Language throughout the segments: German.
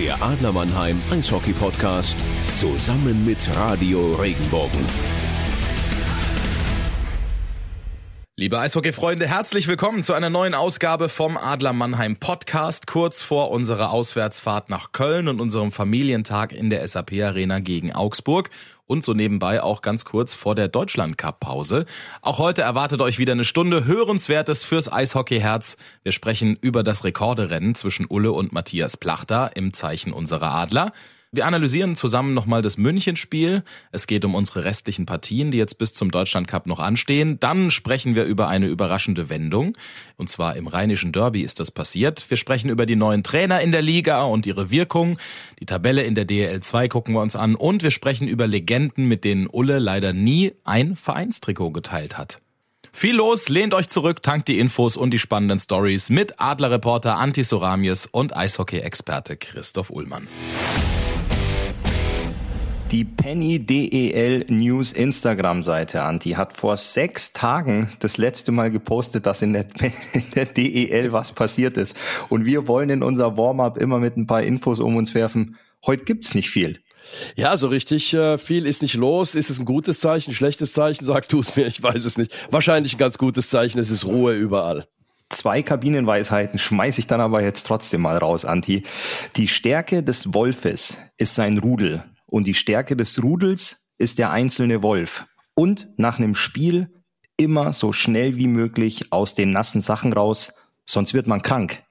Der Adler Mannheim Eishockey Podcast zusammen mit Radio Regenbogen. Liebe Eishockey-Freunde, herzlich willkommen zu einer neuen Ausgabe vom Adler Mannheim Podcast, kurz vor unserer Auswärtsfahrt nach Köln und unserem Familientag in der SAP Arena gegen Augsburg und so nebenbei auch ganz kurz vor der Deutschland Cup Pause. Auch heute erwartet euch wieder eine Stunde hörenswertes fürs Eishockey-Herz. Wir sprechen über das Rekorderennen zwischen Ulle und Matthias Plachter im Zeichen unserer Adler. Wir analysieren zusammen nochmal das Münchenspiel. Es geht um unsere restlichen Partien, die jetzt bis zum Deutschland Cup noch anstehen. Dann sprechen wir über eine überraschende Wendung. Und zwar im rheinischen Derby ist das passiert. Wir sprechen über die neuen Trainer in der Liga und ihre Wirkung. Die Tabelle in der DL 2 gucken wir uns an. Und wir sprechen über Legenden, mit denen Ulle leider nie ein Vereinstrikot geteilt hat. Viel los, lehnt euch zurück, tankt die Infos und die spannenden Stories mit Adlerreporter Anti Soramies und Eishockey-Experte Christoph Ullmann. Die Penny DEL News Instagram-Seite, Anti, hat vor sechs Tagen das letzte Mal gepostet, dass in der, in der DEL was passiert ist. Und wir wollen in unser Warm-up immer mit ein paar Infos um uns werfen. Heute gibt's nicht viel. Ja, so richtig äh, viel ist nicht los. Ist es ein gutes Zeichen, ein schlechtes Zeichen? Sag du es mir, ich weiß es nicht. Wahrscheinlich ein ganz gutes Zeichen, es ist Ruhe überall. Zwei Kabinenweisheiten schmeiße ich dann aber jetzt trotzdem mal raus, Anti. Die Stärke des Wolfes ist sein Rudel. Und die Stärke des Rudels ist der einzelne Wolf. Und nach einem Spiel immer so schnell wie möglich aus den nassen Sachen raus, sonst wird man krank.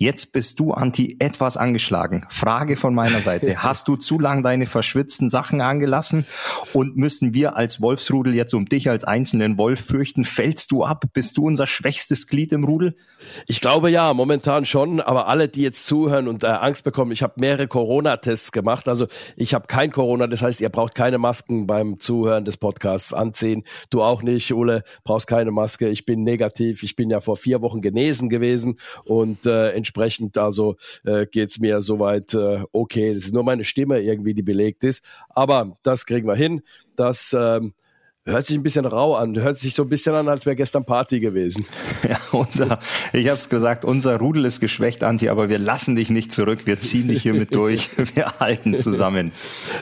Jetzt bist du, Anti, etwas angeschlagen. Frage von meiner Seite. Hast du zu lang deine verschwitzten Sachen angelassen? Und müssen wir als Wolfsrudel jetzt um dich als einzelnen Wolf fürchten? Fällst du ab? Bist du unser schwächstes Glied im Rudel? Ich glaube ja, momentan schon. Aber alle, die jetzt zuhören und äh, Angst bekommen, ich habe mehrere Corona-Tests gemacht. Also ich habe kein Corona. Das heißt, ihr braucht keine Masken beim Zuhören des Podcasts anziehen. Du auch nicht, Ule, brauchst keine Maske. Ich bin negativ. Ich bin ja vor vier Wochen genesen gewesen und äh, entsprechend also äh, geht mir soweit äh, okay. Das ist nur meine Stimme irgendwie, die belegt ist. Aber das kriegen wir hin. Das ähm, Hört sich ein bisschen rau an. Hört sich so ein bisschen an, als wäre gestern Party gewesen. Ja, unser, ich habe es gesagt, unser Rudel ist geschwächt, Anti, aber wir lassen dich nicht zurück. Wir ziehen dich hier mit durch. Wir halten zusammen.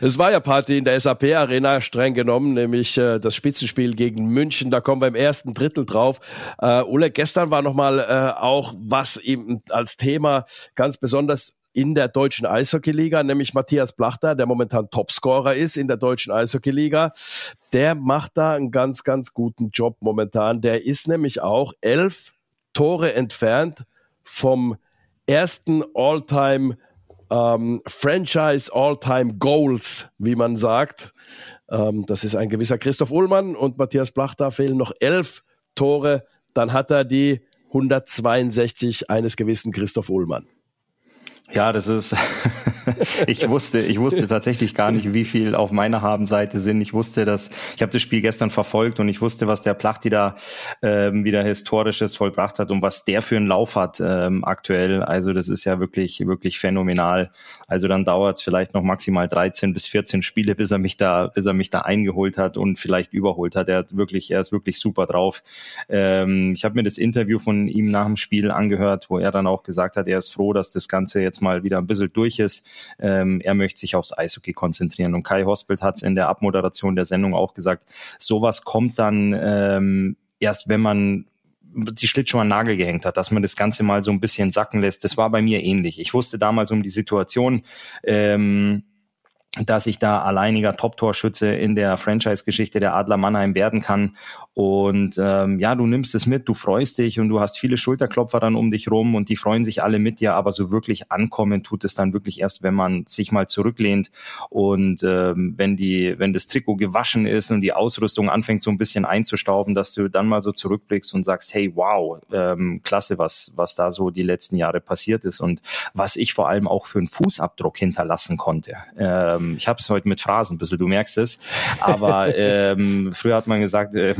Es war ja Party in der SAP-Arena, streng genommen, nämlich äh, das Spitzenspiel gegen München. Da kommen wir im ersten Drittel drauf. Äh, Ulle, gestern war nochmal äh, auch was eben als Thema ganz besonders in der deutschen Eishockeyliga, nämlich Matthias Plachter, der momentan Topscorer ist in der deutschen Eishockeyliga. Der macht da einen ganz, ganz guten Job momentan. Der ist nämlich auch elf Tore entfernt vom ersten All-Time ähm, Franchise All-Time Goals, wie man sagt. Ähm, das ist ein gewisser Christoph Ullmann und Matthias Plachter fehlen noch elf Tore. Dann hat er die 162 eines gewissen Christoph Ullmann. Ja, das ist, ich wusste, ich wusste tatsächlich gar nicht, wie viel auf meiner Habenseite sind. Ich wusste, dass, ich habe das Spiel gestern verfolgt und ich wusste, was der Plachti da ähm, wieder Historisches vollbracht hat und was der für einen Lauf hat ähm, aktuell. Also das ist ja wirklich, wirklich phänomenal. Also dann dauert es vielleicht noch maximal 13 bis 14 Spiele, bis er mich da, bis er mich da eingeholt hat und vielleicht überholt hat. Er hat wirklich, er ist wirklich super drauf. Ähm, ich habe mir das Interview von ihm nach dem Spiel angehört, wo er dann auch gesagt hat, er ist froh, dass das Ganze jetzt mal wieder ein bisschen durch ist. Ähm, er möchte sich aufs Eishockey konzentrieren. Und Kai Hospelt hat es in der Abmoderation der Sendung auch gesagt, sowas kommt dann ähm, erst, wenn man die Schlittschuhe an Nagel gehängt hat, dass man das Ganze mal so ein bisschen sacken lässt. Das war bei mir ähnlich. Ich wusste damals um die Situation, ähm, dass ich da alleiniger Top-Torschütze in der Franchise-Geschichte der Adler Mannheim werden kann. Und ähm, ja, du nimmst es mit, du freust dich und du hast viele Schulterklopfer dann um dich rum und die freuen sich alle mit dir, aber so wirklich ankommen tut es dann wirklich erst, wenn man sich mal zurücklehnt und ähm, wenn die, wenn das Trikot gewaschen ist und die Ausrüstung anfängt so ein bisschen einzustauben, dass du dann mal so zurückblickst und sagst, hey, wow, ähm, klasse, was, was da so die letzten Jahre passiert ist und was ich vor allem auch für einen Fußabdruck hinterlassen konnte. Ähm, ähm, ich habe es heute mit Phrasen ein bisschen, du merkst es. Aber ähm, früher hat man gesagt, äh,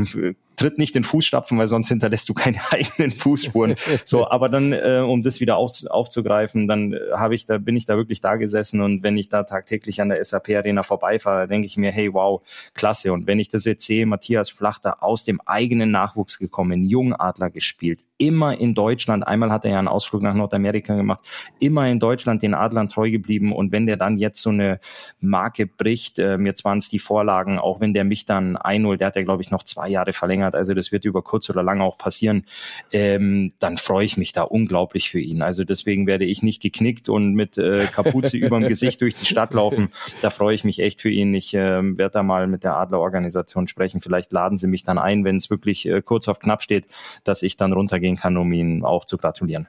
tritt nicht in Fußstapfen, weil sonst hinterlässt du keine eigenen Fußspuren. So, aber dann, äh, um das wieder auf, aufzugreifen, dann äh, habe ich da, bin ich da wirklich da gesessen und wenn ich da tagtäglich an der SAP Arena vorbeifahre, denke ich mir, hey, wow, klasse. Und wenn ich das jetzt sehe, Matthias Flachter aus dem eigenen Nachwuchs gekommen, Jungadler gespielt, immer in Deutschland, einmal hat er ja einen Ausflug nach Nordamerika gemacht, immer in Deutschland den Adlern treu geblieben. Und wenn der dann jetzt so eine Marke bricht, äh, jetzt waren es die Vorlagen, auch wenn der mich dann einholt, der hat ja, glaube ich, noch zwei Jahre verlängert, also das wird über kurz oder lang auch passieren, ähm, dann freue ich mich da unglaublich für ihn. Also deswegen werde ich nicht geknickt und mit äh, Kapuze überm Gesicht durch die Stadt laufen. Da freue ich mich echt für ihn. Ich äh, werde da mal mit der Adlerorganisation sprechen. Vielleicht laden sie mich dann ein, wenn es wirklich äh, kurz auf knapp steht, dass ich dann runtergehen kann, um ihn auch zu gratulieren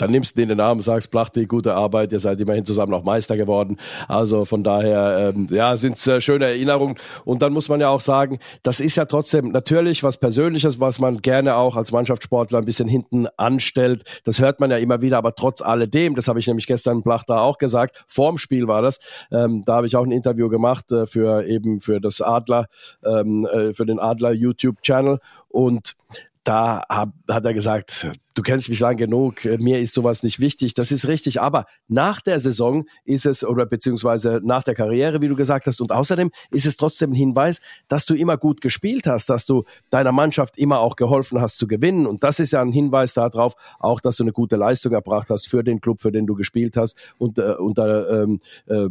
dann nimmst du den Namen, sagst Plachti, gute Arbeit, ihr seid immerhin zusammen noch Meister geworden. Also von daher, ähm, ja, sind es äh, schöne Erinnerungen. Und dann muss man ja auch sagen, das ist ja trotzdem natürlich was Persönliches, was man gerne auch als Mannschaftssportler ein bisschen hinten anstellt. Das hört man ja immer wieder, aber trotz alledem, das habe ich nämlich gestern Plachter auch gesagt, vorm Spiel war das, ähm, da habe ich auch ein Interview gemacht äh, für eben für das Adler, ähm, äh, für den Adler YouTube-Channel und da hab, hat er gesagt, du kennst mich lang genug, mir ist sowas nicht wichtig. Das ist richtig, aber nach der Saison ist es, oder beziehungsweise nach der Karriere, wie du gesagt hast, und außerdem ist es trotzdem ein Hinweis, dass du immer gut gespielt hast, dass du deiner Mannschaft immer auch geholfen hast zu gewinnen. Und das ist ja ein Hinweis darauf, auch, dass du eine gute Leistung erbracht hast für den Club, für den du gespielt hast und äh, unter ähm, äh,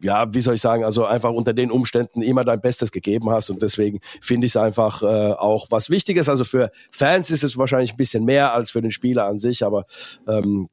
ja, wie soll ich sagen, also einfach unter den Umständen immer dein Bestes gegeben hast und deswegen finde ich es einfach äh, auch was Wichtiges. Also für Fans ist es wahrscheinlich ein bisschen mehr als für den Spieler an sich, aber ähm,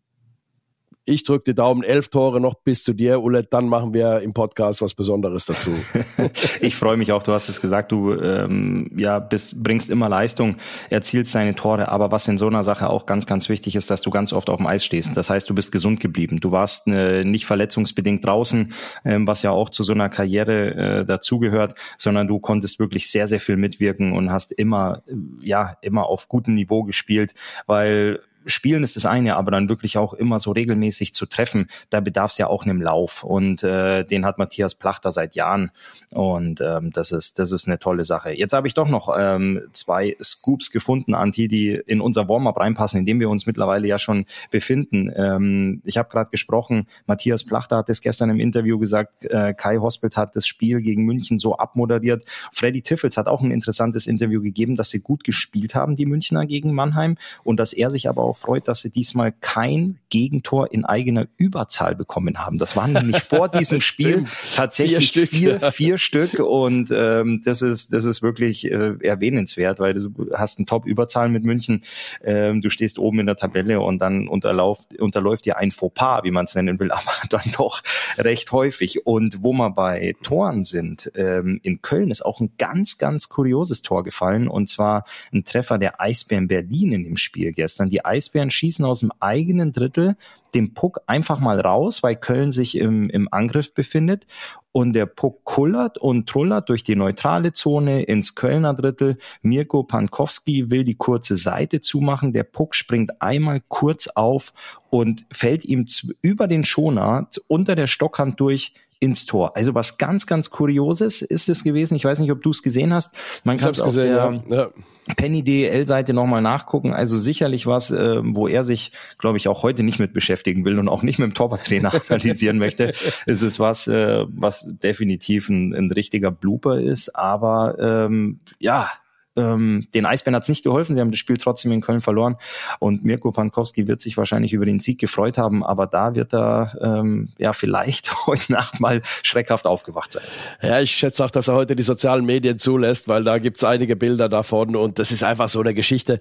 ich drücke die Daumen, elf Tore noch bis zu dir, Ulle, dann machen wir im Podcast was Besonderes dazu. ich freue mich auch, du hast es gesagt, du ähm, ja, bist, bringst immer Leistung, erzielst deine Tore, aber was in so einer Sache auch ganz, ganz wichtig ist, dass du ganz oft auf dem Eis stehst. Das heißt, du bist gesund geblieben. Du warst äh, nicht verletzungsbedingt draußen, ähm, was ja auch zu so einer Karriere äh, dazugehört, sondern du konntest wirklich sehr, sehr viel mitwirken und hast immer, äh, ja, immer auf gutem Niveau gespielt, weil Spielen ist das eine, aber dann wirklich auch immer so regelmäßig zu treffen, da bedarf es ja auch einem Lauf. Und äh, den hat Matthias Plachter seit Jahren. Und ähm, das ist das ist eine tolle Sache. Jetzt habe ich doch noch ähm, zwei Scoops gefunden, Anti, die in unser Warm-up reinpassen, in dem wir uns mittlerweile ja schon befinden. Ähm, ich habe gerade gesprochen, Matthias Plachter hat es gestern im Interview gesagt, äh, Kai Hospelt hat das Spiel gegen München so abmoderiert. Freddy Tiffels hat auch ein interessantes Interview gegeben, dass sie gut gespielt haben, die Münchner gegen Mannheim, und dass er sich aber auch freut, dass sie diesmal kein Gegentor in eigener Überzahl bekommen haben. Das waren nämlich vor diesem Spiel tatsächlich vier, vier, Stück, vier Stück und ähm, das ist das ist wirklich äh, erwähnenswert, weil du hast eine Top-Überzahl mit München. Ähm, du stehst oben in der Tabelle und dann unterläuft, unterläuft dir ein Fauxpas, wie man es nennen will, aber dann doch recht häufig. Und wo wir bei Toren sind, ähm, in Köln ist auch ein ganz, ganz kurioses Tor gefallen und zwar ein Treffer der Eisbären Berlin in dem Spiel gestern. Die Eisbären Eisbären schießen aus dem eigenen Drittel den Puck einfach mal raus, weil Köln sich im, im Angriff befindet. Und der Puck kullert und trullert durch die neutrale Zone ins Kölner Drittel. Mirko Pankowski will die kurze Seite zumachen. Der Puck springt einmal kurz auf und fällt ihm über den Schoner unter der Stockhand durch ins Tor. Also was ganz, ganz Kurioses ist es gewesen. Ich weiß nicht, ob du es gesehen hast. Man kann es auf gesehen, der ja. Ja. Penny DL-Seite nochmal nachgucken. Also sicherlich was, äh, wo er sich, glaube ich, auch heute nicht mit beschäftigen will und auch nicht mit dem Torwarttrainer analysieren möchte. Es ist was, äh, was definitiv ein, ein richtiger Blooper ist. Aber ähm, ja, ähm, den Eisbären hat es nicht geholfen. Sie haben das Spiel trotzdem in Köln verloren. Und Mirko Pankowski wird sich wahrscheinlich über den Sieg gefreut haben, aber da wird er ähm, ja vielleicht heute Nacht mal schreckhaft aufgewacht sein. Ja, ich schätze auch, dass er heute die sozialen Medien zulässt, weil da gibt's einige Bilder davon und das ist einfach so eine Geschichte.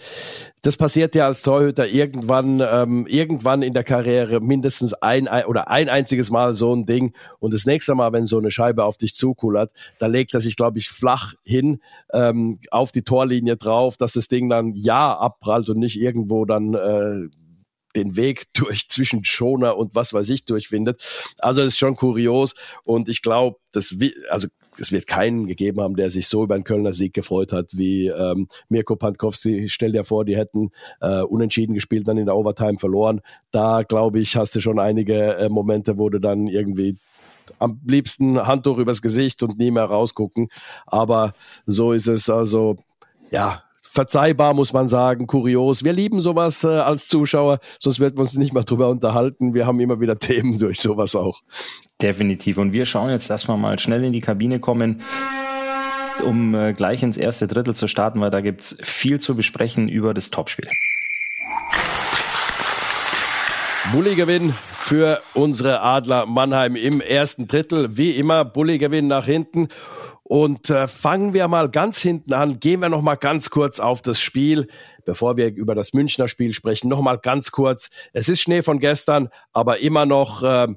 Das passiert ja als Torhüter irgendwann, ähm, irgendwann in der Karriere mindestens ein, ein oder ein einziges Mal so ein Ding. Und das nächste Mal, wenn so eine Scheibe auf dich zukullert, da legt er sich, glaube ich, flach hin ähm, auf die Torlinie drauf, dass das Ding dann ja abprallt und nicht irgendwo dann äh, den Weg durch zwischen Schoner und was weiß ich durchfindet. Also das ist schon kurios und ich glaube, das also es wird keinen gegeben haben, der sich so über einen Kölner Sieg gefreut hat wie ähm, Mirko Pankowski. Stell dir vor, die hätten äh, unentschieden gespielt, dann in der Overtime verloren. Da glaube ich, hast du schon einige äh, Momente, wo du dann irgendwie am liebsten Handtuch übers Gesicht und nie mehr rausgucken. Aber so ist es also, ja, verzeihbar, muss man sagen, kurios. Wir lieben sowas äh, als Zuschauer, sonst werden wir uns nicht mehr drüber unterhalten. Wir haben immer wieder Themen durch sowas auch. Definitiv. Und wir schauen jetzt, dass wir mal schnell in die Kabine kommen. um äh, gleich ins erste Drittel zu starten, weil da gibt's viel zu besprechen über das Topspiel. Bulli-Gewinn für unsere Adler Mannheim im ersten Drittel. Wie immer, Bulli-Gewinn nach hinten. Und äh, fangen wir mal ganz hinten an. Gehen wir noch mal ganz kurz auf das Spiel, bevor wir über das Münchner Spiel sprechen. Noch mal ganz kurz. Es ist Schnee von gestern, aber immer noch äh,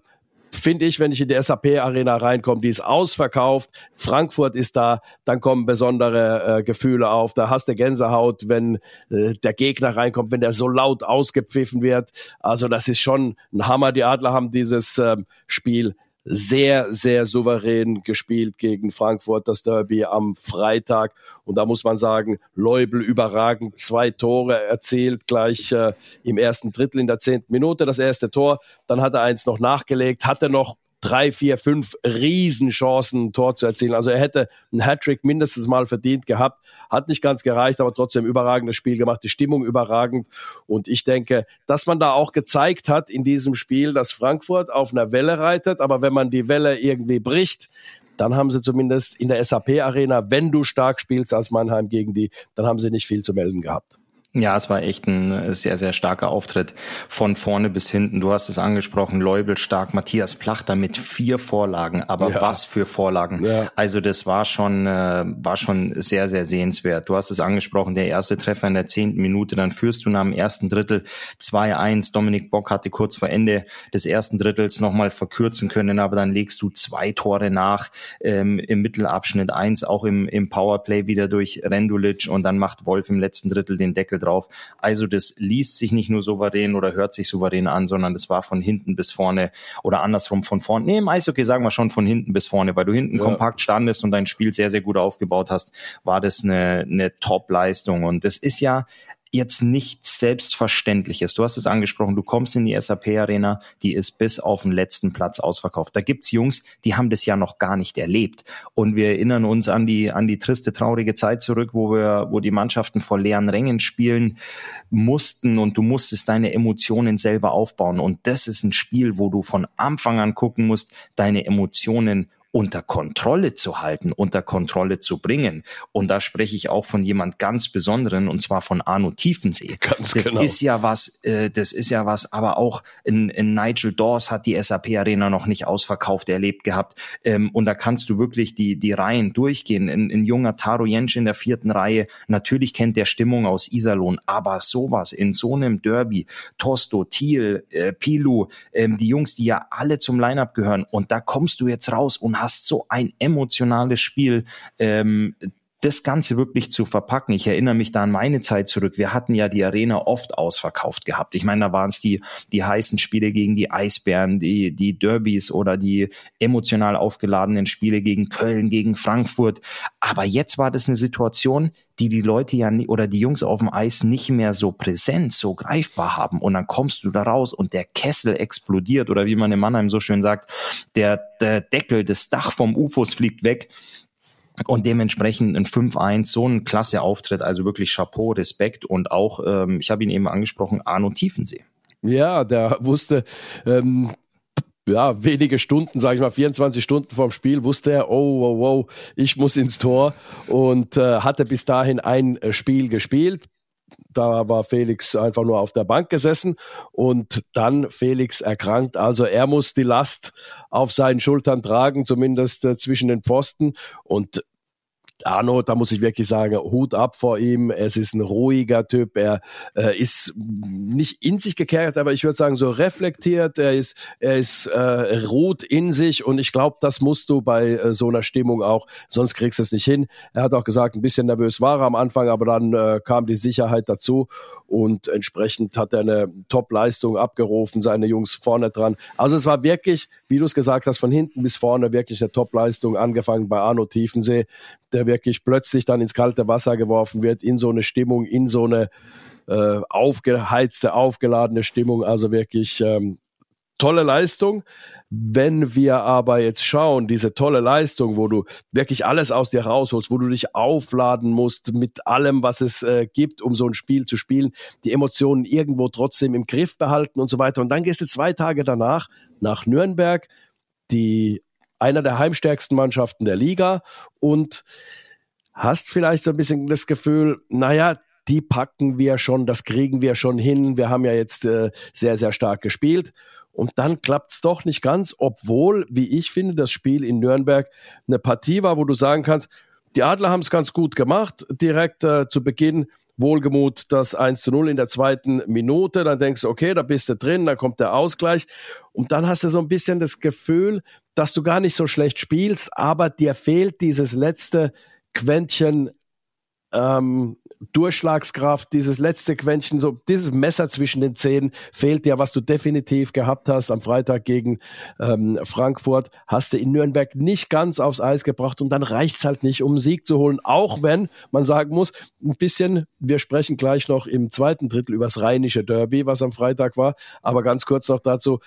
finde ich, wenn ich in die SAP-Arena reinkomme, die ist ausverkauft. Frankfurt ist da, dann kommen besondere äh, Gefühle auf. Da hast du Gänsehaut, wenn äh, der Gegner reinkommt, wenn der so laut ausgepfiffen wird. Also das ist schon ein Hammer. Die Adler haben dieses äh, Spiel sehr, sehr souverän gespielt gegen Frankfurt, das Derby am Freitag. Und da muss man sagen, Leubel überragend, zwei Tore erzielt, gleich äh, im ersten Drittel in der zehnten Minute das erste Tor. Dann hat er eins noch nachgelegt, hatte noch drei, vier, fünf Riesenchancen, ein Tor zu erzielen. Also er hätte einen Hattrick mindestens mal verdient gehabt. Hat nicht ganz gereicht, aber trotzdem überragendes Spiel gemacht. Die Stimmung überragend. Und ich denke, dass man da auch gezeigt hat in diesem Spiel, dass Frankfurt auf einer Welle reitet. Aber wenn man die Welle irgendwie bricht, dann haben sie zumindest in der SAP-Arena, wenn du stark spielst als Mannheim gegen die, dann haben sie nicht viel zu melden gehabt. Ja, es war echt ein äh, sehr, sehr starker Auftritt von vorne bis hinten. Du hast es angesprochen, Leubel stark, Matthias Plachter mit vier Vorlagen, aber ja. was für Vorlagen. Ja. Also das war schon, äh, war schon sehr, sehr sehenswert. Du hast es angesprochen, der erste Treffer in der zehnten Minute, dann führst du nach dem ersten Drittel 2-1. Dominik Bock hatte kurz vor Ende des ersten Drittels nochmal verkürzen können, aber dann legst du zwei Tore nach ähm, im Mittelabschnitt eins, auch im, im Powerplay wieder durch Rendulic und dann macht Wolf im letzten Drittel den Deckel drauf. Also das liest sich nicht nur souverän oder hört sich souverän an, sondern das war von hinten bis vorne oder andersrum von vorne. Nee, im Eishockey sagen wir schon von hinten bis vorne, weil du hinten ja. kompakt standest und dein Spiel sehr, sehr gut aufgebaut hast, war das eine, eine Top-Leistung. Und das ist ja jetzt nichts Selbstverständliches. Du hast es angesprochen, du kommst in die SAP-Arena, die ist bis auf den letzten Platz ausverkauft. Da gibt's Jungs, die haben das ja noch gar nicht erlebt. Und wir erinnern uns an die, an die triste, traurige Zeit zurück, wo wir, wo die Mannschaften vor leeren Rängen spielen mussten und du musstest deine Emotionen selber aufbauen. Und das ist ein Spiel, wo du von Anfang an gucken musst, deine Emotionen unter Kontrolle zu halten, unter Kontrolle zu bringen. Und da spreche ich auch von jemand ganz Besonderen, und zwar von Arno Tiefensee. Ganz das genau. ist ja was, äh, das ist ja was, aber auch in, in Nigel Dawes hat die SAP Arena noch nicht ausverkauft erlebt gehabt. Ähm, und da kannst du wirklich die, die Reihen durchgehen. In, in junger Taro Jensch in der vierten Reihe, natürlich kennt der Stimmung aus Iserlohn, aber sowas in so einem Derby, Tosto, Thiel, äh, Pilu, ähm, die Jungs, die ja alle zum Lineup gehören, und da kommst du jetzt raus und hast hast so ein emotionales Spiel. Ähm, das Ganze wirklich zu verpacken. Ich erinnere mich da an meine Zeit zurück. Wir hatten ja die Arena oft ausverkauft gehabt. Ich meine, da waren es die, die heißen Spiele gegen die Eisbären, die, die Derbys oder die emotional aufgeladenen Spiele gegen Köln, gegen Frankfurt. Aber jetzt war das eine Situation, die die Leute ja nie, oder die Jungs auf dem Eis nicht mehr so präsent, so greifbar haben. Und dann kommst du da raus und der Kessel explodiert oder wie man in Mannheim so schön sagt, der, der Deckel, das Dach vom UFOs fliegt weg und dementsprechend ein 5-1, so ein klasse Auftritt, also wirklich Chapeau, Respekt und auch, ähm, ich habe ihn eben angesprochen, Arno Tiefensee. Ja, der wusste, ähm, ja, wenige Stunden, sage ich mal, 24 Stunden vorm Spiel, wusste er, oh, wow, wow, ich muss ins Tor und äh, hatte bis dahin ein äh, Spiel gespielt. Da war Felix einfach nur auf der Bank gesessen und dann Felix erkrankt. Also er muss die Last auf seinen Schultern tragen, zumindest äh, zwischen den Pfosten. Und Arno, da muss ich wirklich sagen, Hut ab vor ihm. Es ist ein ruhiger Typ. Er äh, ist nicht in sich gekehrt, aber ich würde sagen so reflektiert. Er ist, er ist äh, ruht in sich und ich glaube, das musst du bei äh, so einer Stimmung auch. Sonst kriegst du es nicht hin. Er hat auch gesagt, ein bisschen nervös war er am Anfang, aber dann äh, kam die Sicherheit dazu und entsprechend hat er eine Top-Leistung abgerufen. Seine Jungs vorne dran. Also es war wirklich, wie du es gesagt hast, von hinten bis vorne wirklich eine Top-Leistung. Angefangen bei Arno Tiefensee, der wirklich plötzlich dann ins kalte Wasser geworfen wird, in so eine Stimmung, in so eine äh, aufgeheizte, aufgeladene Stimmung. Also wirklich ähm, tolle Leistung. Wenn wir aber jetzt schauen, diese tolle Leistung, wo du wirklich alles aus dir rausholst, wo du dich aufladen musst mit allem, was es äh, gibt, um so ein Spiel zu spielen, die Emotionen irgendwo trotzdem im Griff behalten und so weiter. Und dann gehst du zwei Tage danach nach Nürnberg, die einer der heimstärksten Mannschaften der Liga und hast vielleicht so ein bisschen das Gefühl, naja, die packen wir schon, das kriegen wir schon hin. Wir haben ja jetzt äh, sehr, sehr stark gespielt. Und dann klappt's doch nicht ganz, obwohl, wie ich finde, das Spiel in Nürnberg eine Partie war, wo du sagen kannst, die Adler haben es ganz gut gemacht, direkt äh, zu Beginn. Wohlgemut das 1 zu 0 in der zweiten Minute, dann denkst du, okay, da bist du drin, dann kommt der Ausgleich. Und dann hast du so ein bisschen das Gefühl, dass du gar nicht so schlecht spielst, aber dir fehlt dieses letzte Quäntchen ähm, Durchschlagskraft, dieses letzte Quäntchen, so dieses Messer zwischen den Zähnen fehlt dir, was du definitiv gehabt hast am Freitag gegen ähm, Frankfurt, hast du in Nürnberg nicht ganz aufs Eis gebracht und dann reicht's halt nicht, um einen Sieg zu holen, auch wenn man sagen muss, ein bisschen, wir sprechen gleich noch im zweiten Drittel übers rheinische Derby, was am Freitag war, aber ganz kurz noch dazu,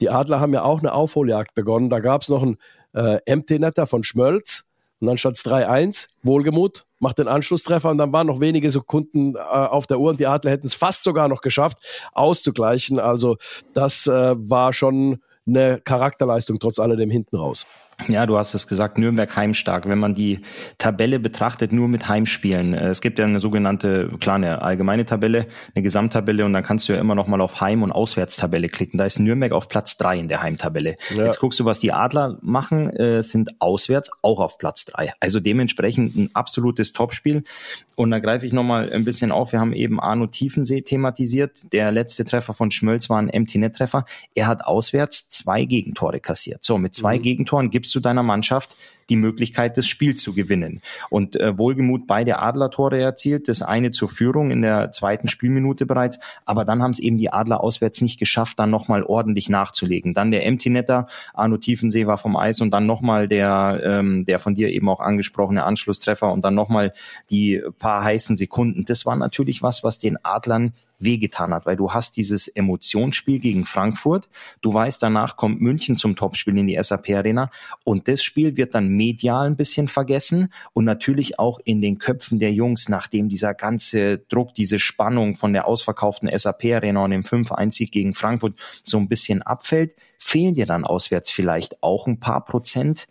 die Adler haben ja auch eine Aufholjagd begonnen, da gab's noch einen äh, Empty-Netter von Schmölz, und dann stand es 3-1, Wohlgemut, macht den Anschlusstreffer und dann waren noch wenige Sekunden äh, auf der Uhr und die Adler hätten es fast sogar noch geschafft, auszugleichen. Also das äh, war schon eine Charakterleistung trotz alledem hinten raus. Ja, du hast es gesagt, Nürnberg heimstark. Wenn man die Tabelle betrachtet, nur mit Heimspielen. Äh, es gibt ja eine sogenannte, klar, eine allgemeine Tabelle, eine Gesamttabelle und dann kannst du ja immer noch mal auf Heim- und Auswärtstabelle klicken. Da ist Nürnberg auf Platz drei in der Heimtabelle. Ja. Jetzt guckst du, was die Adler machen, äh, sind auswärts auch auf Platz drei. Also dementsprechend ein absolutes Topspiel. Und da greife ich noch mal ein bisschen auf. Wir haben eben Arno Tiefensee thematisiert. Der letzte Treffer von Schmölz war ein Empty-Net-Treffer. Er hat auswärts zwei Gegentore kassiert. So, mit zwei mhm. Gegentoren gibst du deiner Mannschaft die Möglichkeit, das Spiel zu gewinnen. Und äh, wohlgemut beide Adler-Tore erzielt, das eine zur Führung in der zweiten Spielminute bereits, aber dann haben es eben die Adler auswärts nicht geschafft, dann nochmal ordentlich nachzulegen. Dann der Empty-Netter, Arno Tiefensee war vom Eis und dann nochmal der, ähm, der von dir eben auch angesprochene Anschlusstreffer und dann nochmal die paar heißen Sekunden. Das war natürlich was, was den Adlern wehgetan hat, weil du hast dieses Emotionsspiel gegen Frankfurt, du weißt, danach kommt München zum Topspiel in die SAP Arena und das Spiel wird dann medial ein bisschen vergessen und natürlich auch in den Köpfen der Jungs, nachdem dieser ganze Druck, diese Spannung von der ausverkauften SAP Arena und dem 5-1-Sieg gegen Frankfurt so ein bisschen abfällt, fehlen dir dann auswärts vielleicht auch ein paar Prozent.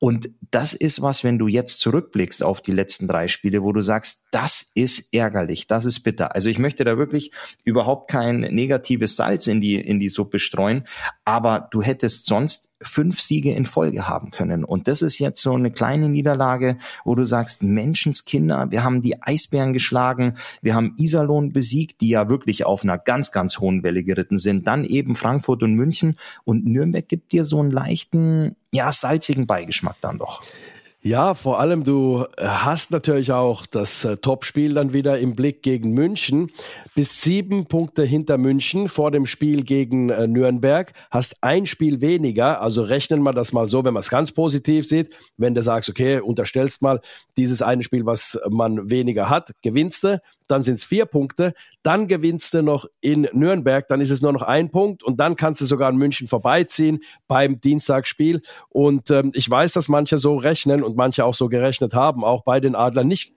Und das ist was, wenn du jetzt zurückblickst auf die letzten drei Spiele, wo du sagst, das ist ärgerlich, das ist bitter. Also ich möchte da wirklich überhaupt kein negatives Salz in die, in die Suppe streuen, aber du hättest sonst fünf Siege in Folge haben können. Und das ist jetzt so eine kleine Niederlage, wo du sagst, Menschenskinder, wir haben die Eisbären geschlagen, wir haben Iserlohn besiegt, die ja wirklich auf einer ganz, ganz hohen Welle geritten sind. Dann eben Frankfurt und München und Nürnberg gibt dir so einen leichten, ja, salzigen Beigeschmack dann doch. Ja, vor allem du äh, hast natürlich auch das äh, Topspiel dann wieder im Blick gegen München. Bis sieben Punkte hinter München vor dem Spiel gegen äh, Nürnberg. Hast ein Spiel weniger. Also rechnen wir das mal so, wenn man es ganz positiv sieht. Wenn du sagst, okay, unterstellst mal dieses eine Spiel, was man weniger hat, gewinnst du dann sind es vier Punkte, dann gewinnst du noch in Nürnberg, dann ist es nur noch ein Punkt und dann kannst du sogar in München vorbeiziehen beim Dienstagsspiel. Und ähm, ich weiß, dass manche so rechnen und manche auch so gerechnet haben, auch bei den Adlern nicht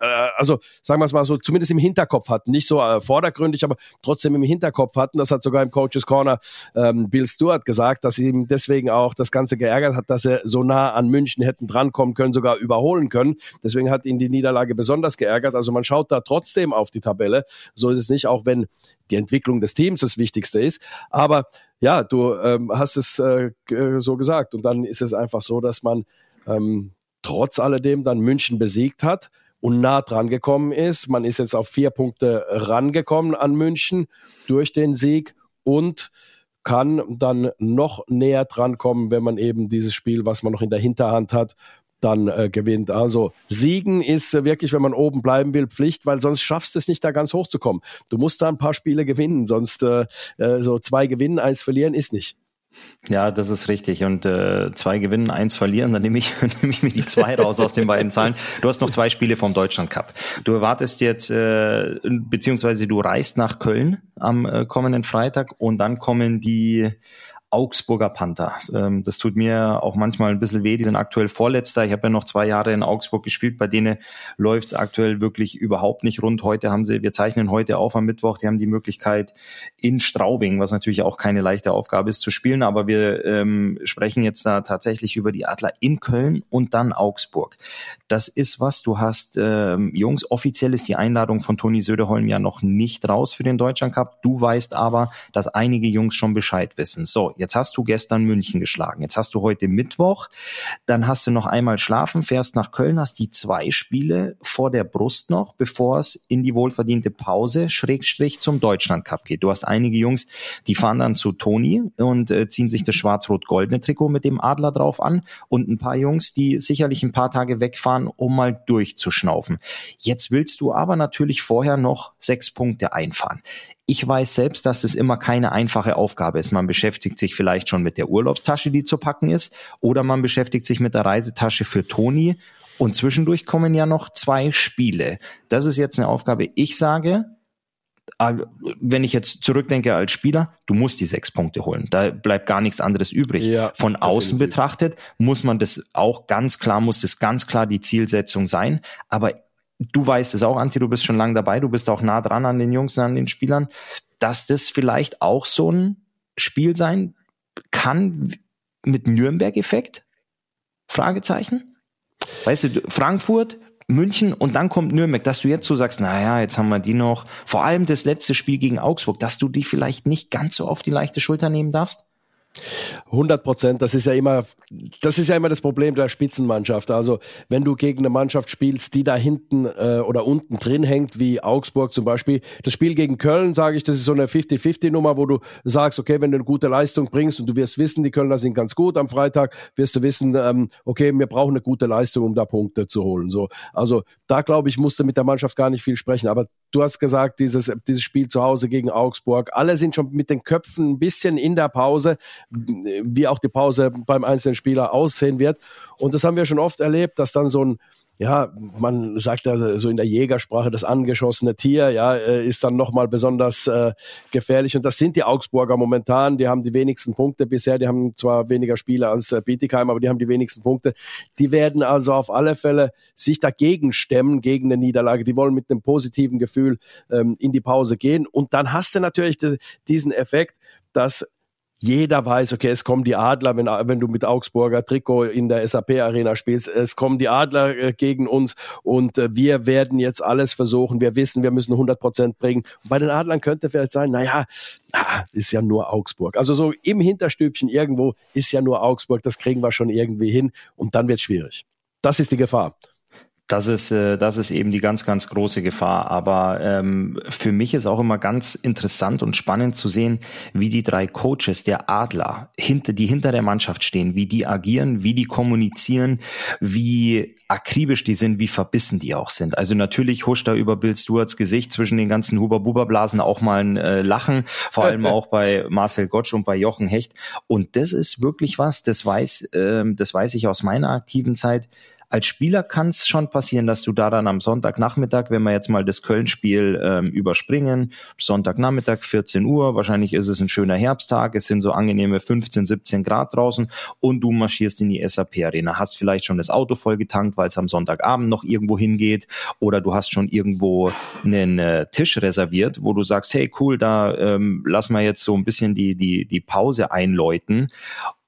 äh, also sagen wir es mal so, zumindest im Hinterkopf hatten, nicht so äh, vordergründig, aber trotzdem im Hinterkopf hatten. Das hat sogar im Coaches Corner ähm, Bill Stewart gesagt, dass ihm deswegen auch das Ganze geärgert hat, dass sie so nah an München hätten drankommen können, sogar überholen können. Deswegen hat ihn die Niederlage besonders geärgert. Also man schaut da trotzdem auf die Tabelle. So ist es nicht, auch wenn die Entwicklung des Teams das Wichtigste ist. Aber ja, du ähm, hast es äh, so gesagt. Und dann ist es einfach so, dass man ähm, trotz alledem dann München besiegt hat und nah dran gekommen ist. Man ist jetzt auf vier Punkte rangekommen an München durch den Sieg und kann dann noch näher dran kommen, wenn man eben dieses Spiel, was man noch in der Hinterhand hat, dann äh, gewinnt. Also Siegen ist äh, wirklich, wenn man oben bleiben will, Pflicht, weil sonst schaffst du es nicht, da ganz hoch zu kommen. Du musst da ein paar Spiele gewinnen, sonst äh, äh so zwei gewinnen, eins verlieren ist nicht. Ja, das ist richtig. Und äh, zwei gewinnen, eins verlieren, dann nehme ich, nehme ich mir die zwei raus aus den beiden Zahlen. Du hast noch zwei Spiele vom Deutschland Cup. Du erwartest jetzt, äh, beziehungsweise du reist nach Köln am äh, kommenden Freitag und dann kommen die Augsburger Panther. Ähm, das tut mir auch manchmal ein bisschen weh. Die sind aktuell Vorletzter. Ich habe ja noch zwei Jahre in Augsburg gespielt. Bei denen läuft es aktuell wirklich überhaupt nicht rund. Heute haben sie, wir zeichnen heute auf am Mittwoch, die haben die Möglichkeit in Straubing, was natürlich auch keine leichte Aufgabe ist, zu spielen. Aber wir ähm, sprechen jetzt da tatsächlich über die Adler in Köln und dann Augsburg. Das ist was, du hast, ähm, Jungs, offiziell ist die Einladung von Toni Söderholm ja noch nicht raus für den Deutschland Cup. Du weißt aber, dass einige Jungs schon Bescheid wissen. So, jetzt hast du gestern München geschlagen. Jetzt hast du heute Mittwoch. Dann hast du noch einmal schlafen, fährst nach Köln, hast die zwei Spiele vor der Brust noch, bevor es in die wohlverdiente Pause, Schrägstrich zum Deutschland Cup geht. Du hast einige Jungs, die fahren dann zu Toni und äh, ziehen sich das schwarz-rot-goldene Trikot mit dem Adler drauf an und ein paar Jungs, die sicherlich ein paar Tage wegfahren, um mal durchzuschnaufen. Jetzt willst du aber natürlich vorher noch sechs Punkte einfahren. Ich weiß selbst, dass das immer keine einfache Aufgabe ist. Man beschäftigt sich vielleicht schon mit der Urlaubstasche, die zu packen ist, oder man beschäftigt sich mit der Reisetasche für Toni. Und zwischendurch kommen ja noch zwei Spiele. Das ist jetzt eine Aufgabe. Ich sage, äh, wenn ich jetzt zurückdenke als Spieler, du musst die sechs Punkte holen. Da bleibt gar nichts anderes übrig. Ja, Von außen definitiv. betrachtet muss man das auch ganz klar, muss das ganz klar die Zielsetzung sein. Aber du weißt es auch, Anti, du bist schon lange dabei, du bist auch nah dran an den Jungs, an den Spielern, dass das vielleicht auch so ein Spiel sein kann mit Nürnberg-Effekt? Fragezeichen? Weißt du, Frankfurt, München und dann kommt Nürnberg, dass du jetzt so sagst, naja, jetzt haben wir die noch, vor allem das letzte Spiel gegen Augsburg, dass du die vielleicht nicht ganz so auf die leichte Schulter nehmen darfst? 100 Prozent. Das ist ja immer, das ist ja immer das Problem der Spitzenmannschaft. Also wenn du gegen eine Mannschaft spielst, die da hinten äh, oder unten drin hängt, wie Augsburg zum Beispiel, das Spiel gegen Köln, sage ich, das ist so eine 50-50-Nummer, wo du sagst, okay, wenn du eine gute Leistung bringst und du wirst wissen, die Kölner sind ganz gut am Freitag, wirst du wissen, ähm, okay, wir brauchen eine gute Leistung, um da Punkte zu holen. So, also da glaube ich, musste mit der Mannschaft gar nicht viel sprechen. Aber du hast gesagt, dieses dieses Spiel zu Hause gegen Augsburg, alle sind schon mit den Köpfen ein bisschen in der Pause wie auch die Pause beim einzelnen Spieler aussehen wird. Und das haben wir schon oft erlebt, dass dann so ein ja, man sagt ja so in der Jägersprache, das angeschossene Tier, ja, äh, ist dann nochmal besonders äh, gefährlich. Und das sind die Augsburger momentan. Die haben die wenigsten Punkte bisher. Die haben zwar weniger Spieler als äh, Bietigheim, aber die haben die wenigsten Punkte. Die werden also auf alle Fälle sich dagegen stemmen, gegen eine Niederlage. Die wollen mit einem positiven Gefühl ähm, in die Pause gehen. Und dann hast du natürlich diesen Effekt, dass jeder weiß, okay, es kommen die Adler, wenn, wenn du mit Augsburger Trikot in der SAP-Arena spielst, es kommen die Adler äh, gegen uns und äh, wir werden jetzt alles versuchen. Wir wissen, wir müssen 100 Prozent bringen. Bei den Adlern könnte vielleicht sein, naja, ah, ist ja nur Augsburg. Also so im Hinterstübchen irgendwo ist ja nur Augsburg, das kriegen wir schon irgendwie hin und dann wird schwierig. Das ist die Gefahr. Das ist, äh, das ist eben die ganz, ganz große Gefahr. Aber ähm, für mich ist auch immer ganz interessant und spannend zu sehen, wie die drei Coaches der Adler, hinter, die hinter der Mannschaft stehen, wie die agieren, wie die kommunizieren, wie akribisch die sind, wie verbissen die auch sind. Also natürlich huscht da über Bill Stewarts Gesicht zwischen den ganzen Huber-Buber-Blasen auch mal ein äh, Lachen, vor allem auch bei Marcel Gottsch und bei Jochen Hecht. Und das ist wirklich was, das weiß, äh, das weiß ich aus meiner aktiven Zeit als Spieler kann es schon passieren, dass du da dann am Sonntagnachmittag, wenn wir jetzt mal das Köln-Spiel ähm, überspringen, Sonntagnachmittag 14 Uhr, wahrscheinlich ist es ein schöner Herbsttag, es sind so angenehme 15, 17 Grad draußen und du marschierst in die SAP-Arena, hast vielleicht schon das Auto voll getankt, weil es am Sonntagabend noch irgendwo hingeht oder du hast schon irgendwo einen äh, Tisch reserviert, wo du sagst, hey cool, da ähm, lass mal jetzt so ein bisschen die, die, die Pause einläuten.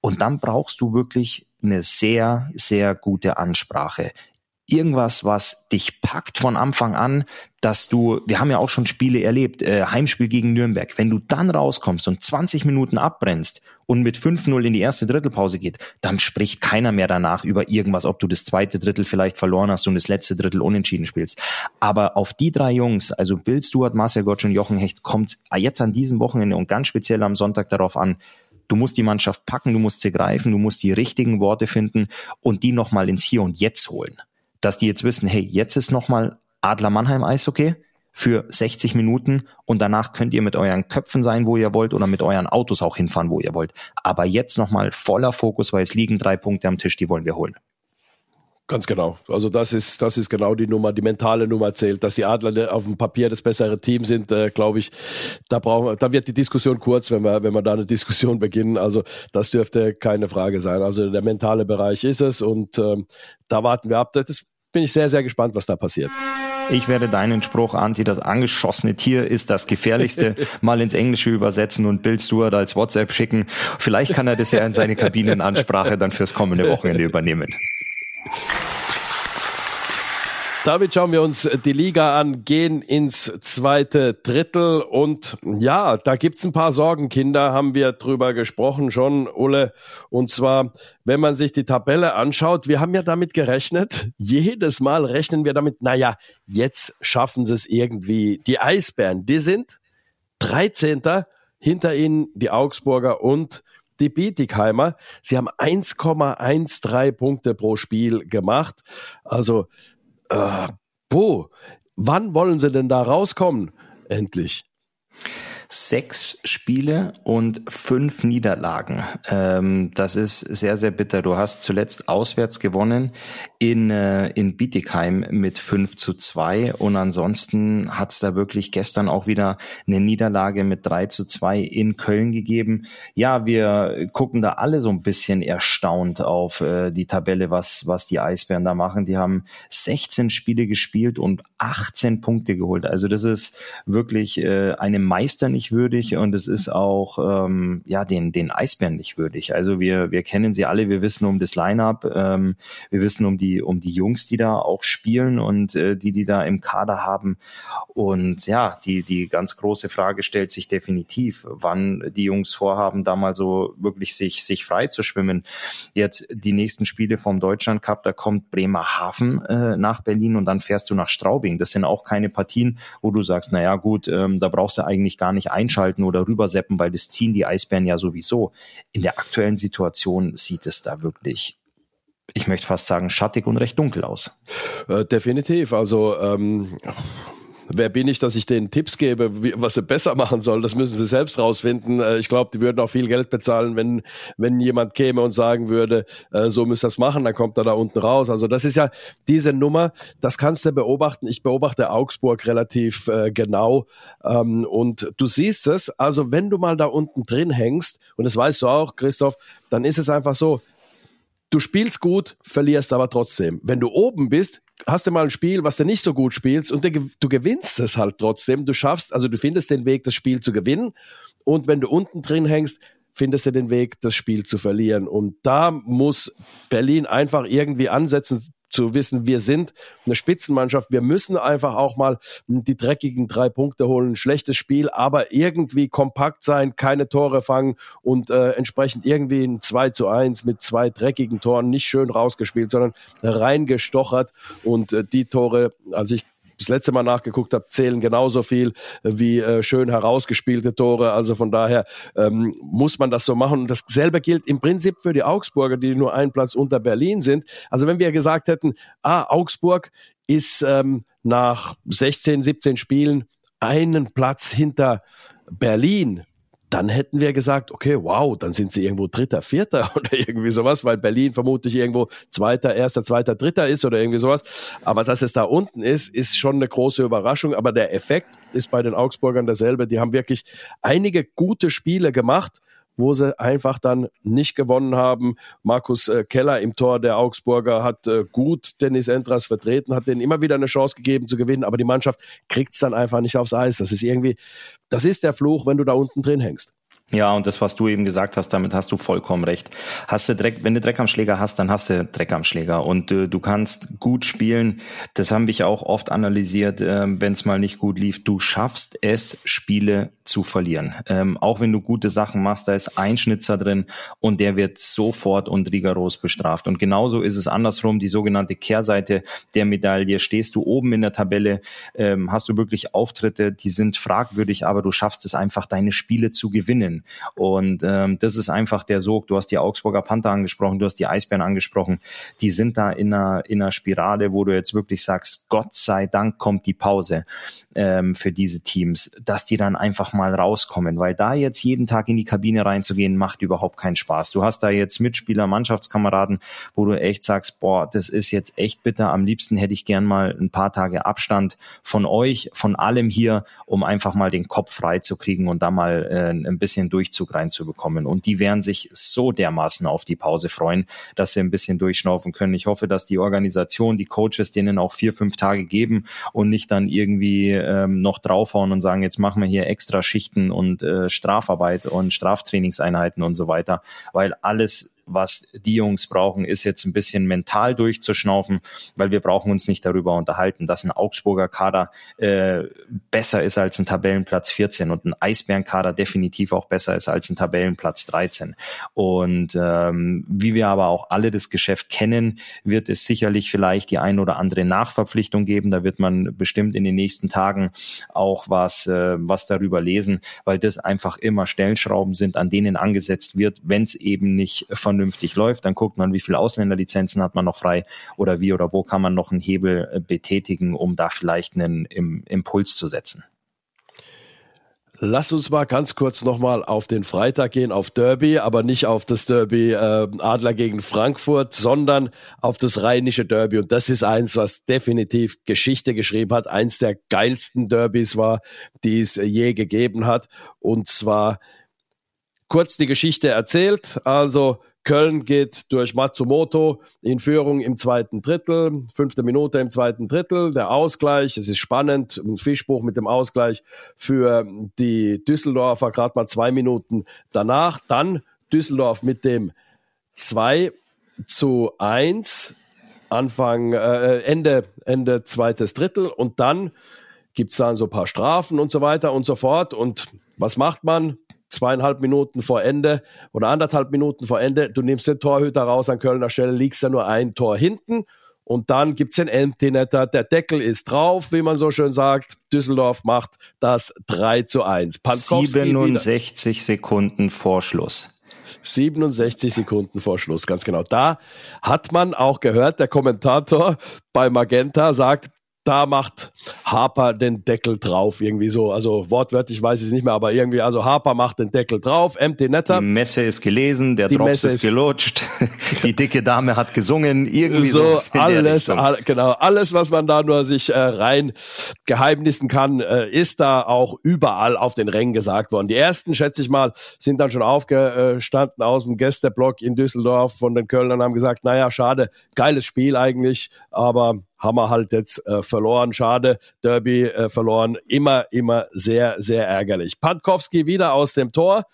Und dann brauchst du wirklich eine sehr, sehr gute Ansprache. Irgendwas, was dich packt von Anfang an, dass du, wir haben ja auch schon Spiele erlebt, äh, Heimspiel gegen Nürnberg, wenn du dann rauskommst und 20 Minuten abbrennst und mit 5-0 in die erste Drittelpause geht, dann spricht keiner mehr danach über irgendwas, ob du das zweite Drittel vielleicht verloren hast und das letzte Drittel unentschieden spielst. Aber auf die drei Jungs, also Bill Stewart, Marcel Gottsch und Jochen Hecht, kommt jetzt an diesem Wochenende und ganz speziell am Sonntag darauf an, Du musst die Mannschaft packen, du musst sie greifen, du musst die richtigen Worte finden und die nochmal ins Hier und Jetzt holen. Dass die jetzt wissen, hey, jetzt ist nochmal Adler Mannheim Eishockey für 60 Minuten und danach könnt ihr mit euren Köpfen sein, wo ihr wollt oder mit euren Autos auch hinfahren, wo ihr wollt. Aber jetzt nochmal voller Fokus, weil es liegen drei Punkte am Tisch, die wollen wir holen. Ganz genau. Also das ist, das ist genau die Nummer, die mentale Nummer zählt. Dass die Adler auf dem Papier das bessere Team sind, äh, glaube ich, da brauchen da wird die Diskussion kurz, wenn wir, wenn wir da eine Diskussion beginnen. Also das dürfte keine Frage sein. Also der mentale Bereich ist es und ähm, da warten wir ab. Das bin ich sehr, sehr gespannt, was da passiert. Ich werde deinen Spruch, Anti, das angeschossene Tier ist das gefährlichste, mal ins Englische übersetzen und Bill Stewart als WhatsApp schicken. Vielleicht kann er das ja in seine Kabinenansprache dann fürs kommende Wochenende übernehmen. Damit schauen wir uns die Liga an, gehen ins zweite Drittel und ja, da gibt's ein paar Sorgenkinder, haben wir drüber gesprochen schon, Ulle. Und zwar, wenn man sich die Tabelle anschaut, wir haben ja damit gerechnet, jedes Mal rechnen wir damit, naja, jetzt schaffen sie es irgendwie. Die Eisbären, die sind 13. hinter ihnen die Augsburger und die Bietigheimer. Sie haben 1,13 Punkte pro Spiel gemacht. Also, äh, boah, wann wollen sie denn da rauskommen? Endlich sechs Spiele und fünf Niederlagen. Ähm, das ist sehr, sehr bitter. Du hast zuletzt auswärts gewonnen in, äh, in Bietigheim mit fünf zu zwei und ansonsten hat es da wirklich gestern auch wieder eine Niederlage mit drei zu zwei in Köln gegeben. Ja, wir gucken da alle so ein bisschen erstaunt auf äh, die Tabelle, was, was die Eisbären da machen. Die haben 16 Spiele gespielt und 18 Punkte geholt. Also das ist wirklich äh, eine Meister nicht würdig und es ist auch ähm, ja den den Eisbären nicht würdig. Also wir wir kennen sie alle, wir wissen um das Line-up, ähm, wir wissen um die um die Jungs, die da auch spielen und äh, die die da im Kader haben und ja die die ganz große Frage stellt sich definitiv, wann die Jungs vorhaben, da mal so wirklich sich sich frei zu schwimmen. Jetzt die nächsten Spiele vom Deutschland Cup, da kommt Bremerhaven äh, nach Berlin und dann fährst du nach Straubing. Das sind auch keine Partien, wo du sagst, na ja gut, ähm, da brauchst du eigentlich gar nicht einschalten oder rüberseppen, weil das ziehen die Eisbären ja sowieso. In der aktuellen Situation sieht es da wirklich ich möchte fast sagen, schattig und recht dunkel aus. Äh, definitiv. Also ähm, wer bin ich, dass ich denen Tipps gebe, wie, was sie besser machen sollen? Das müssen sie selbst rausfinden. Äh, ich glaube, die würden auch viel Geld bezahlen, wenn, wenn jemand käme und sagen würde, äh, so müsst ihr das machen, dann kommt er da unten raus. Also das ist ja diese Nummer, das kannst du beobachten. Ich beobachte Augsburg relativ äh, genau ähm, und du siehst es, also wenn du mal da unten drin hängst, und das weißt du auch, Christoph, dann ist es einfach so, du spielst gut, verlierst aber trotzdem. Wenn du oben bist, hast du mal ein Spiel, was du nicht so gut spielst und du gewinnst es halt trotzdem. Du schaffst, also du findest den Weg, das Spiel zu gewinnen. Und wenn du unten drin hängst, findest du den Weg, das Spiel zu verlieren. Und da muss Berlin einfach irgendwie ansetzen, zu wissen, wir sind eine Spitzenmannschaft. Wir müssen einfach auch mal die dreckigen drei Punkte holen. Ein schlechtes Spiel, aber irgendwie kompakt sein, keine Tore fangen und äh, entsprechend irgendwie ein 2 zu 1 mit zwei dreckigen Toren nicht schön rausgespielt, sondern reingestochert und äh, die Tore, also ich das letzte Mal nachgeguckt habe, zählen genauso viel wie äh, schön herausgespielte Tore. Also von daher ähm, muss man das so machen. Und dasselbe gilt im Prinzip für die Augsburger, die nur einen Platz unter Berlin sind. Also wenn wir gesagt hätten, ah, Augsburg ist ähm, nach 16, 17 Spielen einen Platz hinter Berlin, dann hätten wir gesagt, okay, wow, dann sind sie irgendwo Dritter, Vierter oder irgendwie sowas, weil Berlin vermutlich irgendwo Zweiter, Erster, Zweiter, Dritter ist oder irgendwie sowas. Aber dass es da unten ist, ist schon eine große Überraschung. Aber der Effekt ist bei den Augsburgern derselbe. Die haben wirklich einige gute Spiele gemacht wo sie einfach dann nicht gewonnen haben. Markus äh, Keller im Tor der Augsburger hat äh, gut Dennis Entras vertreten, hat denen immer wieder eine Chance gegeben zu gewinnen, aber die Mannschaft kriegt es dann einfach nicht aufs Eis. Das ist irgendwie, das ist der Fluch, wenn du da unten drin hängst. Ja, und das, was du eben gesagt hast, damit hast du vollkommen recht. Hast du Dreck, wenn du Dreck am Schläger hast, dann hast du Dreck am Schläger und äh, du kannst gut spielen. Das haben wir auch oft analysiert, äh, wenn es mal nicht gut lief. Du schaffst es, Spiele zu verlieren. Ähm, auch wenn du gute Sachen machst, da ist ein Schnitzer drin und der wird sofort und rigoros bestraft. Und genauso ist es andersrum, die sogenannte Kehrseite der Medaille. Stehst du oben in der Tabelle, ähm, hast du wirklich Auftritte, die sind fragwürdig, aber du schaffst es einfach, deine Spiele zu gewinnen können. Und ähm, das ist einfach der Sog. Du hast die Augsburger Panther angesprochen, du hast die Eisbären angesprochen. Die sind da in einer, in einer Spirale, wo du jetzt wirklich sagst, Gott sei Dank kommt die Pause ähm, für diese Teams, dass die dann einfach mal rauskommen, weil da jetzt jeden Tag in die Kabine reinzugehen, macht überhaupt keinen Spaß. Du hast da jetzt Mitspieler, Mannschaftskameraden, wo du echt sagst, boah, das ist jetzt echt bitter. Am liebsten hätte ich gern mal ein paar Tage Abstand von euch, von allem hier, um einfach mal den Kopf frei zu kriegen und da mal äh, ein bisschen Durchzug reinzubekommen. Und die werden sich so dermaßen auf die Pause freuen, dass sie ein bisschen durchschnaufen können. Ich hoffe, dass die Organisation, die Coaches denen auch vier, fünf Tage geben und nicht dann irgendwie ähm, noch draufhauen und sagen, jetzt machen wir hier extra Schichten und äh, Strafarbeit und Straftrainingseinheiten und so weiter, weil alles was die Jungs brauchen, ist jetzt ein bisschen mental durchzuschnaufen, weil wir brauchen uns nicht darüber unterhalten, dass ein Augsburger Kader äh, besser ist als ein Tabellenplatz 14 und ein Eisbärenkader definitiv auch besser ist als ein Tabellenplatz 13. Und ähm, wie wir aber auch alle das Geschäft kennen, wird es sicherlich vielleicht die ein oder andere Nachverpflichtung geben. Da wird man bestimmt in den nächsten Tagen auch was, äh, was darüber lesen, weil das einfach immer Stellschrauben sind, an denen angesetzt wird, wenn es eben nicht von vernünftig läuft. Dann guckt man, wie viele Ausländerlizenzen hat man noch frei oder wie oder wo kann man noch einen Hebel äh, betätigen, um da vielleicht einen Impuls zu setzen. Lass uns mal ganz kurz nochmal auf den Freitag gehen, auf Derby, aber nicht auf das Derby äh, Adler gegen Frankfurt, sondern auf das rheinische Derby. Und das ist eins, was definitiv Geschichte geschrieben hat. Eins der geilsten Derbys war, die es je gegeben hat. Und zwar kurz die Geschichte erzählt. Also Köln geht durch Matsumoto in Führung im zweiten Drittel, fünfte Minute im zweiten Drittel, der Ausgleich, es ist spannend, ein Fischbuch mit dem Ausgleich für die Düsseldorfer, gerade mal zwei Minuten danach, dann Düsseldorf mit dem 2 zu 1, Anfang, äh, Ende, Ende zweites Drittel. Und dann gibt's dann so ein paar Strafen und so weiter und so fort. Und was macht man? Zweieinhalb Minuten vor Ende oder anderthalb Minuten vor Ende, du nimmst den Torhüter raus an Kölner Stelle, liegst ja nur ein Tor hinten und dann gibt's den Empty Netter, der Deckel ist drauf, wie man so schön sagt. Düsseldorf macht das 3 zu 1. Pankowski 67 wieder. Sekunden vor Schluss. 67 Sekunden vor Schluss, ganz genau. Da hat man auch gehört, der Kommentator bei Magenta sagt, da macht Harper den Deckel drauf, irgendwie so. Also wortwörtlich weiß ich es nicht mehr, aber irgendwie, also Harper macht den Deckel drauf, Empty Netter. Die Messe ist gelesen, der die Drops Messe ist gelutscht, die dicke Dame hat gesungen, irgendwie so. Alles, all, genau, alles, was man da nur sich äh, rein geheimnissen kann, äh, ist da auch überall auf den Rängen gesagt worden. Die ersten, schätze ich mal, sind dann schon aufgestanden aus dem Gästeblock in Düsseldorf von den Kölnern, haben gesagt, naja, schade, geiles Spiel eigentlich, aber haben wir halt jetzt äh, verloren. Schade, Derby äh, verloren. Immer, immer sehr, sehr ärgerlich. Pankowski wieder aus dem Tor.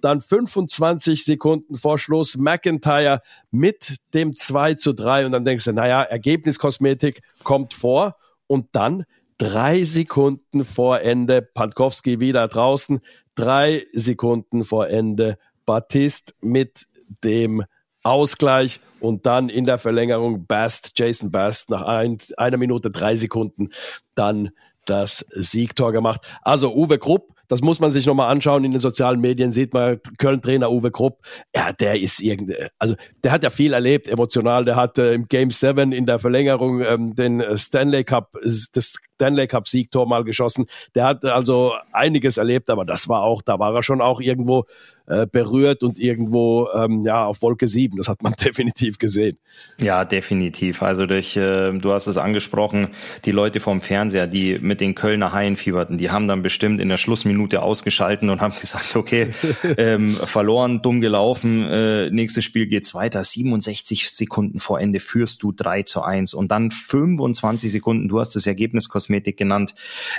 Dann 25 Sekunden vor Schluss McIntyre mit dem 2 zu 3. Und dann denkst du, naja, Ergebniskosmetik kommt vor. Und dann drei Sekunden vor Ende Pankowski wieder draußen. Drei Sekunden vor Ende Batist mit dem Ausgleich und dann in der Verlängerung Bast, Jason Bast nach ein, einer Minute drei Sekunden dann das Siegtor gemacht. Also Uwe Krupp, das muss man sich nochmal anschauen. In den sozialen Medien sieht man Köln-Trainer Uwe Krupp. Ja, der ist irgendwie, also der hat ja viel erlebt emotional. Der hat äh, im Game 7 in der Verlängerung ähm, den Stanley Cup, das Stanley Cup Siegtor mal geschossen. Der hat also einiges erlebt, aber das war auch, da war er schon auch irgendwo äh, berührt und irgendwo ähm, ja auf Wolke 7. Das hat man definitiv gesehen. Ja, definitiv. Also durch, äh, du hast es angesprochen, die Leute vom Fernseher, die mit den Kölner Haien fieberten, die haben dann bestimmt in der Schlussminute ausgeschalten und haben gesagt, okay, ähm, verloren, dumm gelaufen, äh, nächstes Spiel geht's weiter. 67 Sekunden vor Ende führst du 3 zu 1 und dann 25 Sekunden, du hast das Ergebnis Kosmetik genannt,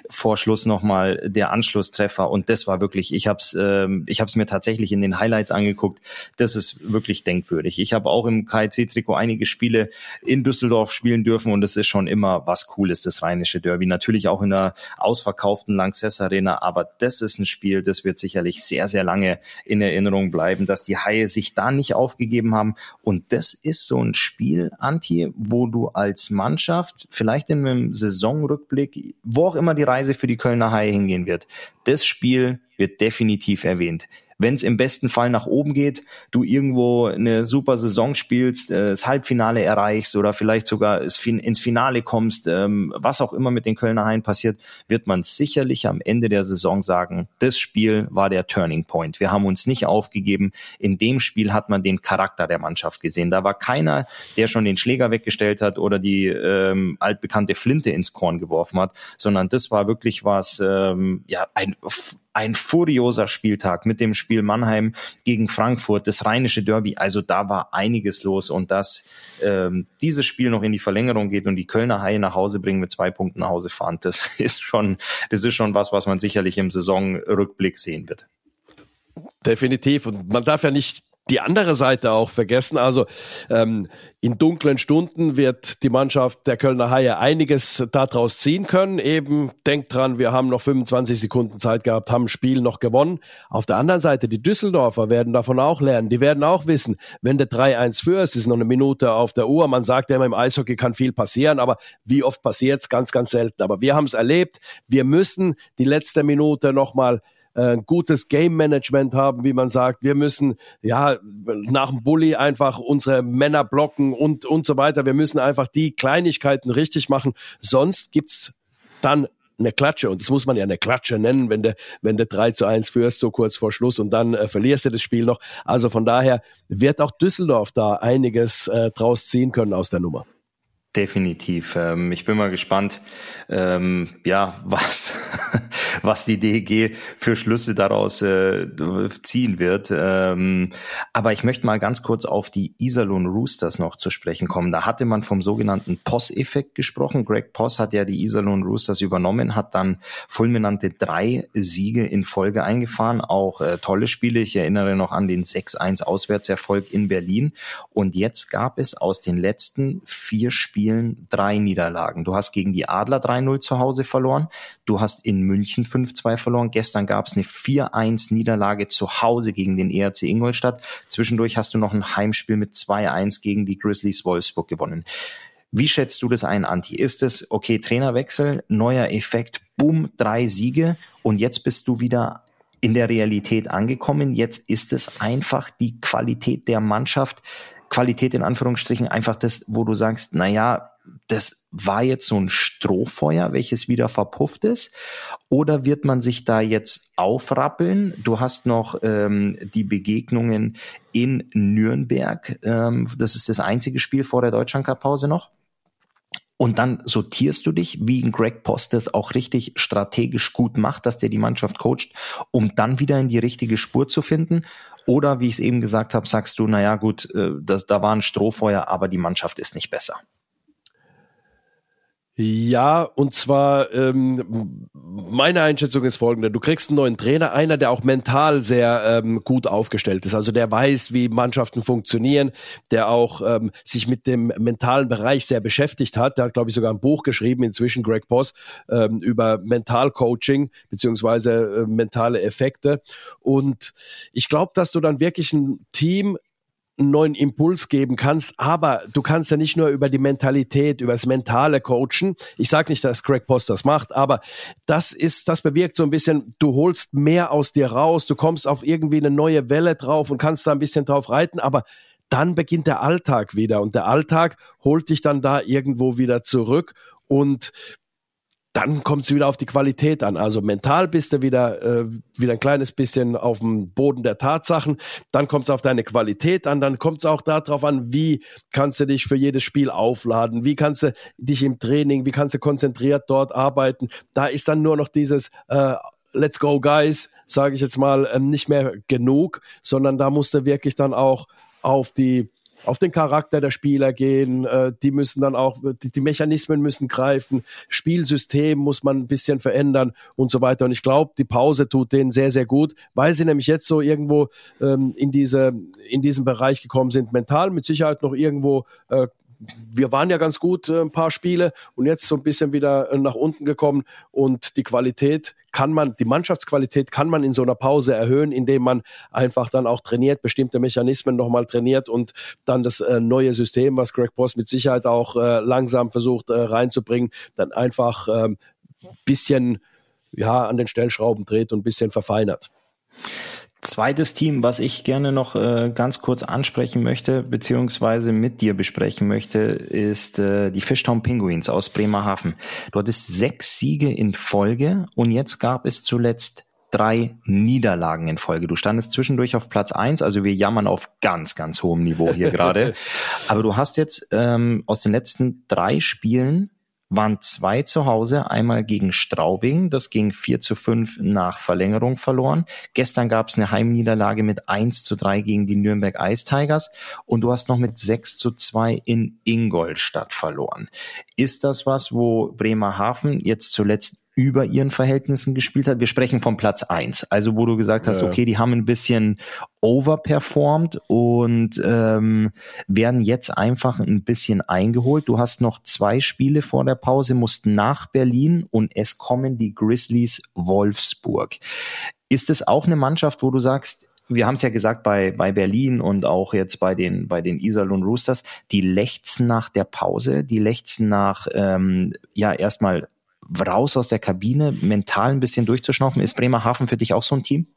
vor Schluss nochmal der Anschlusstreffer und das war wirklich, ich hab's, ähm, ich hab's mir tatsächlich tatsächlich in den Highlights angeguckt. Das ist wirklich denkwürdig. Ich habe auch im KIC-Trikot einige Spiele in Düsseldorf spielen dürfen und es ist schon immer was Cooles, das rheinische Derby. Natürlich auch in der ausverkauften Lanxess Arena, aber das ist ein Spiel, das wird sicherlich sehr, sehr lange in Erinnerung bleiben, dass die Haie sich da nicht aufgegeben haben. Und das ist so ein Spiel, Anti, wo du als Mannschaft vielleicht in einem Saisonrückblick, wo auch immer die Reise für die Kölner Haie hingehen wird, das Spiel wird definitiv erwähnt wenn es im besten Fall nach oben geht, du irgendwo eine super Saison spielst, äh, das Halbfinale erreichst oder vielleicht sogar ins Finale kommst, ähm, was auch immer mit den Kölner Haien passiert, wird man sicherlich am Ende der Saison sagen, das Spiel war der Turning Point. Wir haben uns nicht aufgegeben. In dem Spiel hat man den Charakter der Mannschaft gesehen. Da war keiner, der schon den Schläger weggestellt hat oder die ähm, altbekannte Flinte ins Korn geworfen hat, sondern das war wirklich was, ähm, ja, ein ein furioser Spieltag mit dem Spiel Mannheim gegen Frankfurt, das rheinische Derby. Also da war einiges los und dass ähm, dieses Spiel noch in die Verlängerung geht und die Kölner Haie nach Hause bringen mit zwei Punkten nach Hause fahren, das ist schon, das ist schon was, was man sicherlich im Saisonrückblick sehen wird. Definitiv. Und man darf ja nicht die andere Seite auch vergessen. Also ähm, in dunklen Stunden wird die Mannschaft der Kölner Haie einiges daraus ziehen können. Eben denkt dran, wir haben noch 25 Sekunden Zeit gehabt, haben Spiel noch gewonnen. Auf der anderen Seite, die Düsseldorfer werden davon auch lernen. Die werden auch wissen, wenn der 3-1 führst, ist noch eine Minute auf der Uhr. Man sagt ja immer, im Eishockey kann viel passieren, aber wie oft passiert es? Ganz, ganz selten. Aber wir haben es erlebt. Wir müssen die letzte Minute nochmal mal äh, gutes Game Management haben, wie man sagt. Wir müssen ja nach dem Bully einfach unsere Männer blocken und und so weiter. Wir müssen einfach die Kleinigkeiten richtig machen. Sonst gibt's dann eine Klatsche und das muss man ja eine Klatsche nennen, wenn du wenn du 3 zu 1 führst, so kurz vor Schluss und dann äh, verlierst du das Spiel noch. Also von daher wird auch Düsseldorf da einiges äh, draus ziehen können aus der Nummer. Definitiv. Ähm, ich bin mal gespannt, ähm, ja, was, was die DEG für Schlüsse daraus äh, ziehen wird. Ähm, aber ich möchte mal ganz kurz auf die Iserlohn Roosters noch zu sprechen kommen. Da hatte man vom sogenannten POS-Effekt gesprochen. Greg Poss hat ja die Iserlohn Roosters übernommen, hat dann fulminante drei Siege in Folge eingefahren, auch äh, tolle Spiele. Ich erinnere noch an den 6-1 Auswärtserfolg in Berlin. Und jetzt gab es aus den letzten vier Spielen Spielen drei Niederlagen. Du hast gegen die Adler 3-0 zu Hause verloren. Du hast in München 5-2 verloren. Gestern gab es eine 4-1 Niederlage zu Hause gegen den ERC Ingolstadt. Zwischendurch hast du noch ein Heimspiel mit 2-1 gegen die Grizzlies Wolfsburg gewonnen. Wie schätzt du das ein, Anti? Ist es, okay, Trainerwechsel, neuer Effekt, boom, drei Siege und jetzt bist du wieder in der Realität angekommen. Jetzt ist es einfach die Qualität der Mannschaft, Qualität in Anführungsstrichen einfach das, wo du sagst, na ja, das war jetzt so ein Strohfeuer, welches wieder verpufft ist? Oder wird man sich da jetzt aufrappeln? Du hast noch ähm, die Begegnungen in Nürnberg. Ähm, das ist das einzige Spiel vor der Deutschlandcup-Pause noch. Und dann sortierst du dich, wie ein Greg Post das auch richtig strategisch gut macht, dass der die Mannschaft coacht, um dann wieder in die richtige Spur zu finden. Oder wie ich es eben gesagt habe, sagst du, naja gut, äh, das, da war ein Strohfeuer, aber die Mannschaft ist nicht besser. Ja, und zwar ähm, meine Einschätzung ist folgende. Du kriegst einen neuen Trainer, einer, der auch mental sehr ähm, gut aufgestellt ist. Also der weiß, wie Mannschaften funktionieren, der auch ähm, sich mit dem mentalen Bereich sehr beschäftigt hat. Der hat, glaube ich, sogar ein Buch geschrieben, inzwischen Greg Boss, ähm, über Mentalcoaching beziehungsweise äh, mentale Effekte. Und ich glaube, dass du dann wirklich ein Team einen neuen Impuls geben kannst. Aber du kannst ja nicht nur über die Mentalität, über das Mentale coachen. Ich sage nicht, dass Craig Post das macht, aber das ist, das bewirkt so ein bisschen, du holst mehr aus dir raus, du kommst auf irgendwie eine neue Welle drauf und kannst da ein bisschen drauf reiten, aber dann beginnt der Alltag wieder und der Alltag holt dich dann da irgendwo wieder zurück und dann kommt es wieder auf die Qualität an. Also mental bist du wieder, äh, wieder ein kleines bisschen auf dem Boden der Tatsachen. Dann kommt es auf deine Qualität an. Dann kommt es auch darauf an, wie kannst du dich für jedes Spiel aufladen? Wie kannst du dich im Training, wie kannst du konzentriert dort arbeiten? Da ist dann nur noch dieses äh, Let's go, guys, sage ich jetzt mal, ähm, nicht mehr genug, sondern da musst du wirklich dann auch auf die auf den Charakter der Spieler gehen. Äh, die müssen dann auch, die, die, Mechanismen müssen greifen. Spielsystem muss man ein bisschen verändern und so weiter. Und ich glaube, die Pause tut denen sehr, sehr gut, weil sie nämlich jetzt so irgendwo ähm, in diese, in diesen Bereich gekommen sind. Mental mit Sicherheit noch irgendwo äh, wir waren ja ganz gut äh, ein paar Spiele und jetzt so ein bisschen wieder äh, nach unten gekommen und die Qualität kann man, die Mannschaftsqualität kann man in so einer Pause erhöhen, indem man einfach dann auch trainiert, bestimmte Mechanismen nochmal trainiert und dann das äh, neue System, was Greg Post mit Sicherheit auch äh, langsam versucht äh, reinzubringen, dann einfach ein ähm, bisschen ja, an den Stellschrauben dreht und ein bisschen verfeinert. Zweites Team, was ich gerne noch äh, ganz kurz ansprechen möchte, beziehungsweise mit dir besprechen möchte, ist äh, die Fishtown Penguins aus Bremerhaven. Du hattest sechs Siege in Folge und jetzt gab es zuletzt drei Niederlagen in Folge. Du standest zwischendurch auf Platz eins, also wir jammern auf ganz, ganz hohem Niveau hier gerade. Aber du hast jetzt ähm, aus den letzten drei Spielen waren zwei zu Hause, einmal gegen Straubing, das ging 4 zu 5 nach Verlängerung verloren. Gestern gab es eine Heimniederlage mit 1 zu 3 gegen die Nürnberg Ice Tigers und du hast noch mit 6 zu 2 in Ingolstadt verloren. Ist das was, wo Bremerhaven jetzt zuletzt über ihren Verhältnissen gespielt hat. Wir sprechen vom Platz eins, also wo du gesagt hast, okay, die haben ein bisschen overperformed und ähm, werden jetzt einfach ein bisschen eingeholt. Du hast noch zwei Spiele vor der Pause, musst nach Berlin und es kommen die Grizzlies Wolfsburg. Ist es auch eine Mannschaft, wo du sagst, wir haben es ja gesagt bei, bei Berlin und auch jetzt bei den, bei den Iserlohn Roosters, die lechzen nach der Pause, die lechzen nach, ähm, ja, erstmal raus aus der Kabine, mental ein bisschen durchzuschnaufen. Ist Bremerhaven für dich auch so ein Team?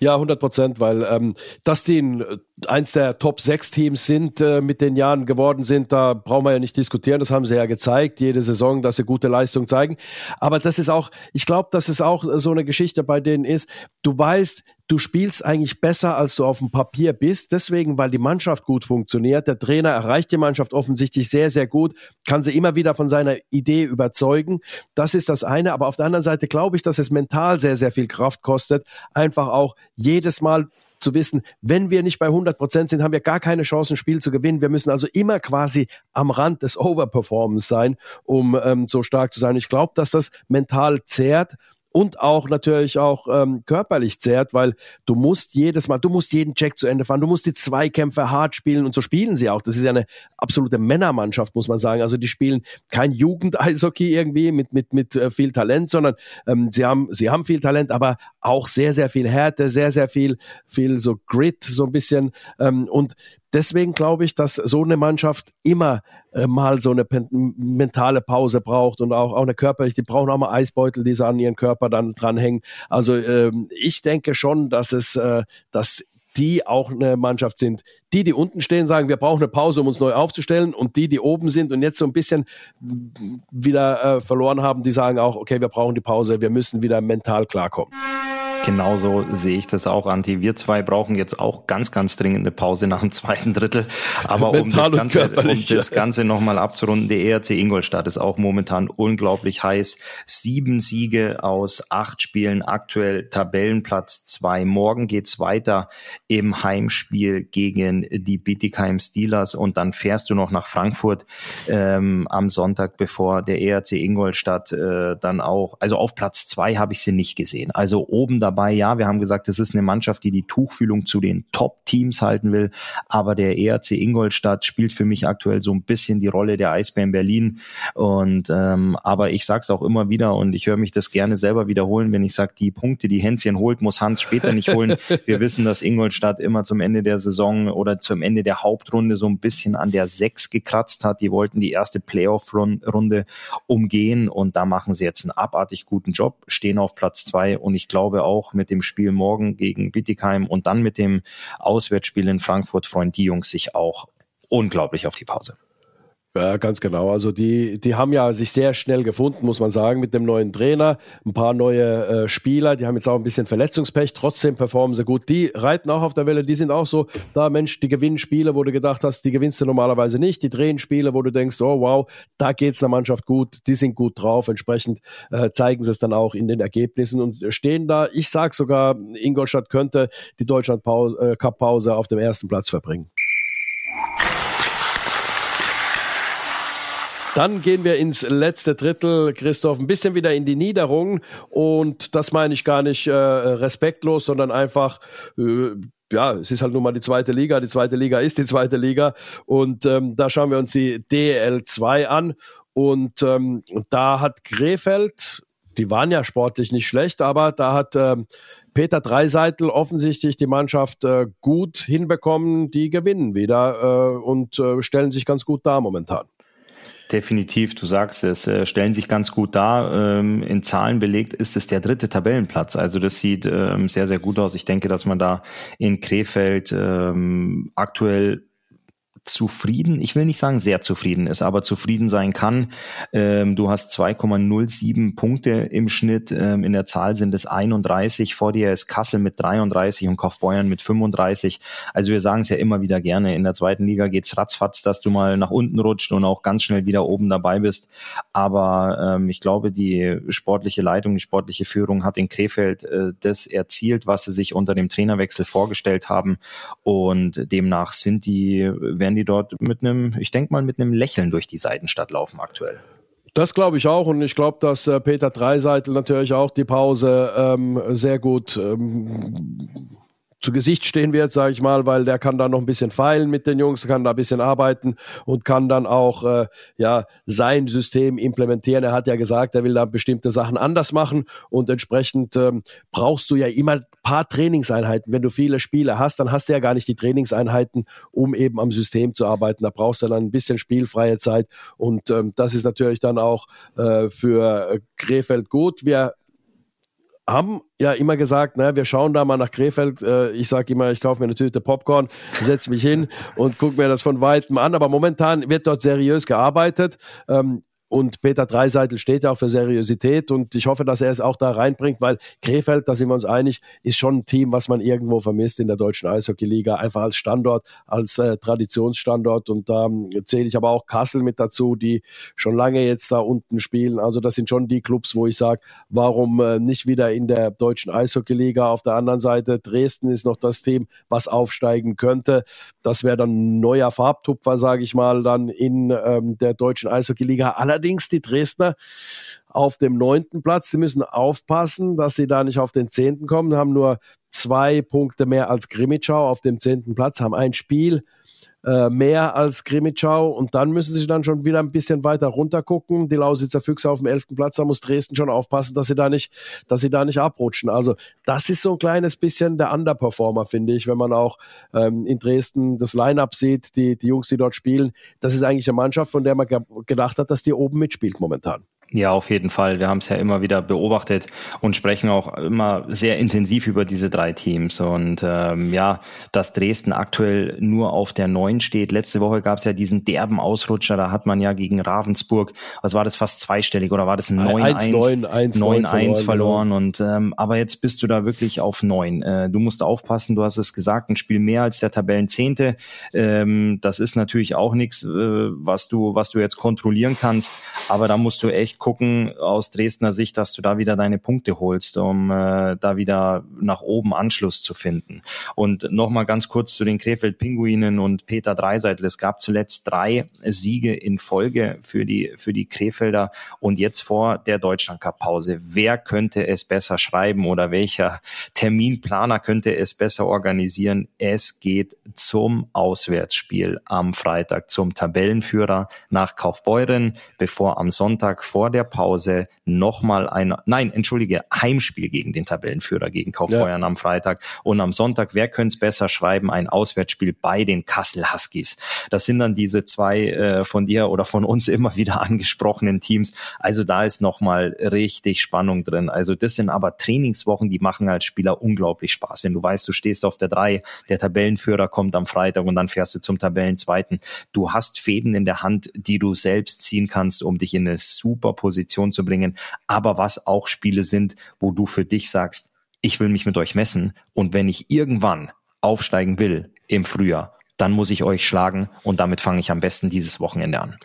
Ja, 100 Prozent, weil ähm, dass die äh, eins der Top 6 Teams sind, äh, mit den Jahren geworden sind, da brauchen wir ja nicht diskutieren. Das haben sie ja gezeigt, jede Saison, dass sie gute Leistung zeigen. Aber das ist auch, ich glaube, dass es auch so eine Geschichte bei denen ist. Du weißt, du spielst eigentlich besser, als du auf dem Papier bist. Deswegen, weil die Mannschaft gut funktioniert. Der Trainer erreicht die Mannschaft offensichtlich sehr, sehr gut, kann sie immer wieder von seiner Idee überzeugen. Das ist das eine. Aber auf der anderen Seite glaube ich, dass es mental sehr, sehr viel Kraft kostet, einfach auch jedes Mal zu wissen, wenn wir nicht bei 100 Prozent sind, haben wir gar keine Chance, ein Spiel zu gewinnen. Wir müssen also immer quasi am Rand des Overperformance sein, um ähm, so stark zu sein. Ich glaube, dass das mental zehrt und auch natürlich auch ähm, körperlich zehrt, weil du musst jedes Mal, du musst jeden Check zu Ende fahren, du musst die Zweikämpfe hart spielen und so spielen sie auch. Das ist ja eine absolute Männermannschaft, muss man sagen. Also die spielen kein Jugend-Eishockey irgendwie mit mit mit äh, viel Talent, sondern ähm, sie haben sie haben viel Talent, aber auch sehr sehr viel Härte, sehr sehr viel viel so Grit so ein bisschen ähm, und deswegen glaube ich, dass so eine Mannschaft immer äh, mal so eine mentale Pause braucht und auch, auch eine körperliche, die brauchen auch mal Eisbeutel, die sie an ihren Körper dann dranhängen. Also ähm, ich denke schon, dass es, äh, dass die auch eine Mannschaft sind. Die, die unten stehen, sagen, wir brauchen eine Pause, um uns neu aufzustellen. Und die, die oben sind und jetzt so ein bisschen wieder äh, verloren haben, die sagen auch, okay, wir brauchen die Pause, wir müssen wieder mental klarkommen. Genauso sehe ich das auch, Anti. Wir zwei brauchen jetzt auch ganz, ganz dringend eine Pause nach dem zweiten Drittel. Aber um das Ganze, um das Ganze nochmal abzurunden, der ERC Ingolstadt ist auch momentan unglaublich heiß. Sieben Siege aus acht Spielen, aktuell Tabellenplatz zwei. Morgen geht's weiter im Heimspiel gegen die Bietigheim Steelers und dann fährst du noch nach Frankfurt ähm, am Sonntag, bevor der ERC Ingolstadt äh, dann auch, also auf Platz zwei habe ich sie nicht gesehen. Also oben dabei dabei. Ja, wir haben gesagt, es ist eine Mannschaft, die die Tuchfühlung zu den Top-Teams halten will. Aber der ERC Ingolstadt spielt für mich aktuell so ein bisschen die Rolle der Eisbären Berlin. Und ähm, aber ich sage es auch immer wieder und ich höre mich das gerne selber wiederholen, wenn ich sage, die Punkte, die Hänschen holt, muss Hans später nicht holen. Wir wissen, dass Ingolstadt immer zum Ende der Saison oder zum Ende der Hauptrunde so ein bisschen an der Sechs gekratzt hat. Die wollten die erste Playoff-Runde umgehen und da machen sie jetzt einen abartig guten Job, stehen auf Platz zwei und ich glaube auch, auch mit dem Spiel morgen gegen Bittigheim und dann mit dem Auswärtsspiel in Frankfurt freuen die Jungs sich auch unglaublich auf die Pause. Ja, ganz genau. Also die, die haben ja sich sehr schnell gefunden, muss man sagen, mit dem neuen Trainer. Ein paar neue äh, Spieler, die haben jetzt auch ein bisschen Verletzungspech, trotzdem performen sie gut. Die reiten auch auf der Welle, die sind auch so, da Mensch, die gewinnen Spiele, wo du gedacht hast, die gewinnst du normalerweise nicht. Die drehen Spiele, wo du denkst, oh wow, da geht's einer Mannschaft gut, die sind gut drauf. Entsprechend äh, zeigen sie es dann auch in den Ergebnissen und stehen da. Ich sag sogar, Ingolstadt könnte die Deutschland-Cup-Pause äh, auf dem ersten Platz verbringen. Dann gehen wir ins letzte Drittel, Christoph, ein bisschen wieder in die Niederung. Und das meine ich gar nicht äh, respektlos, sondern einfach, äh, ja, es ist halt nun mal die zweite Liga. Die zweite Liga ist die zweite Liga. Und ähm, da schauen wir uns die DL2 an. Und ähm, da hat Krefeld, die waren ja sportlich nicht schlecht, aber da hat ähm, Peter Dreiseitel offensichtlich die Mannschaft äh, gut hinbekommen. Die gewinnen wieder äh, und äh, stellen sich ganz gut dar momentan. Definitiv, du sagst es, äh, stellen sich ganz gut dar. Ähm, in Zahlen belegt ist es der dritte Tabellenplatz. Also das sieht ähm, sehr, sehr gut aus. Ich denke, dass man da in Krefeld ähm, aktuell zufrieden, ich will nicht sagen sehr zufrieden ist, aber zufrieden sein kann. Ähm, du hast 2,07 Punkte im Schnitt. Ähm, in der Zahl sind es 31. Vor dir ist Kassel mit 33 und Kaufbeuern mit 35. Also wir sagen es ja immer wieder gerne. In der zweiten Liga geht's ratzfatz, dass du mal nach unten rutscht und auch ganz schnell wieder oben dabei bist. Aber ähm, ich glaube, die sportliche Leitung, die sportliche Führung hat in Krefeld äh, das erzielt, was sie sich unter dem Trainerwechsel vorgestellt haben. Und demnach sind die, werden werden die dort mit einem, ich denke mal, mit einem Lächeln durch die Seitenstadt laufen aktuell. Das glaube ich auch und ich glaube, dass äh, Peter Dreiseitel natürlich auch die Pause ähm, sehr gut ähm, zu Gesicht stehen wird, sage ich mal, weil der kann da noch ein bisschen feilen mit den Jungs, kann da ein bisschen arbeiten und kann dann auch äh, ja sein System implementieren. Er hat ja gesagt, er will da bestimmte Sachen anders machen und entsprechend ähm, brauchst du ja immer paar Trainingseinheiten. Wenn du viele Spiele hast, dann hast du ja gar nicht die Trainingseinheiten, um eben am System zu arbeiten. Da brauchst du dann ein bisschen spielfreie Zeit und ähm, das ist natürlich dann auch äh, für Krefeld gut. Wir haben ja immer gesagt, ne, wir schauen da mal nach Krefeld. Äh, ich sage immer, ich kaufe mir eine Tüte Popcorn, setze mich hin und gucke mir das von weitem an. Aber momentan wird dort seriös gearbeitet. Ähm, und Peter Dreiseitel steht ja auch für Seriosität und ich hoffe, dass er es auch da reinbringt, weil Krefeld, da sind wir uns einig, ist schon ein Team, was man irgendwo vermisst in der deutschen Eishockey-Liga, einfach als Standort, als äh, Traditionsstandort. Und da ähm, zähle ich aber auch Kassel mit dazu, die schon lange jetzt da unten spielen. Also das sind schon die Clubs, wo ich sage, warum äh, nicht wieder in der deutschen Eishockey-Liga? Auf der anderen Seite, Dresden ist noch das Team, was aufsteigen könnte. Das wäre dann ein neuer Farbtupfer, sage ich mal, dann in ähm, der deutschen Eishockey-Liga. Allerdings allerdings die Dresdner auf dem neunten Platz. Sie müssen aufpassen, dass sie da nicht auf den zehnten kommen, haben nur zwei Punkte mehr als Grimmitschau auf dem zehnten Platz, haben ein Spiel äh, mehr als Krimitschau und dann müssen sie dann schon wieder ein bisschen weiter runter gucken. Die Lausitzer Füchse auf dem elften Platz, da muss Dresden schon aufpassen, dass sie da nicht, dass sie da nicht abrutschen. Also das ist so ein kleines bisschen der Underperformer, finde ich, wenn man auch ähm, in Dresden das Line-Up sieht, die, die Jungs, die dort spielen. Das ist eigentlich eine Mannschaft, von der man gedacht hat, dass die oben mitspielt momentan. Ja, auf jeden Fall. Wir haben es ja immer wieder beobachtet und sprechen auch immer sehr intensiv über diese drei Teams. Und ähm, ja, dass Dresden aktuell nur auf der neun steht. Letzte Woche gab es ja diesen derben Ausrutscher, da hat man ja gegen Ravensburg, was war das, fast zweistellig oder war das ein 9-1 9-1 verloren? Genau. Und ähm, aber jetzt bist du da wirklich auf neun. Äh, du musst aufpassen, du hast es gesagt, ein Spiel mehr als der Tabellenzehnte. Ähm, das ist natürlich auch nichts, äh, was du, was du jetzt kontrollieren kannst. Aber da musst du echt gucken aus Dresdner Sicht, dass du da wieder deine Punkte holst, um äh, da wieder nach oben Anschluss zu finden. Und nochmal ganz kurz zu den Krefeld-Pinguinen und Peter Dreiseitel. Es gab zuletzt drei Siege in Folge für die, für die Krefelder und jetzt vor der Deutschlandcup-Pause. Wer könnte es besser schreiben oder welcher Terminplaner könnte es besser organisieren? Es geht zum Auswärtsspiel am Freitag zum Tabellenführer nach Kaufbeuren, bevor am Sonntag vor der Pause nochmal ein, nein, entschuldige, Heimspiel gegen den Tabellenführer, gegen Kaufbeuern ja. am Freitag. Und am Sonntag, wer könnte es besser schreiben, ein Auswärtsspiel bei den Kassel Huskies. Das sind dann diese zwei äh, von dir oder von uns immer wieder angesprochenen Teams. Also da ist nochmal richtig Spannung drin. Also das sind aber Trainingswochen, die machen als Spieler unglaublich Spaß. Wenn du weißt, du stehst auf der drei, der Tabellenführer kommt am Freitag und dann fährst du zum Tabellenzweiten. Du hast Fäden in der Hand, die du selbst ziehen kannst, um dich in eine super Position zu bringen, aber was auch Spiele sind, wo du für dich sagst, ich will mich mit euch messen und wenn ich irgendwann aufsteigen will im Frühjahr, dann muss ich euch schlagen und damit fange ich am besten dieses Wochenende an.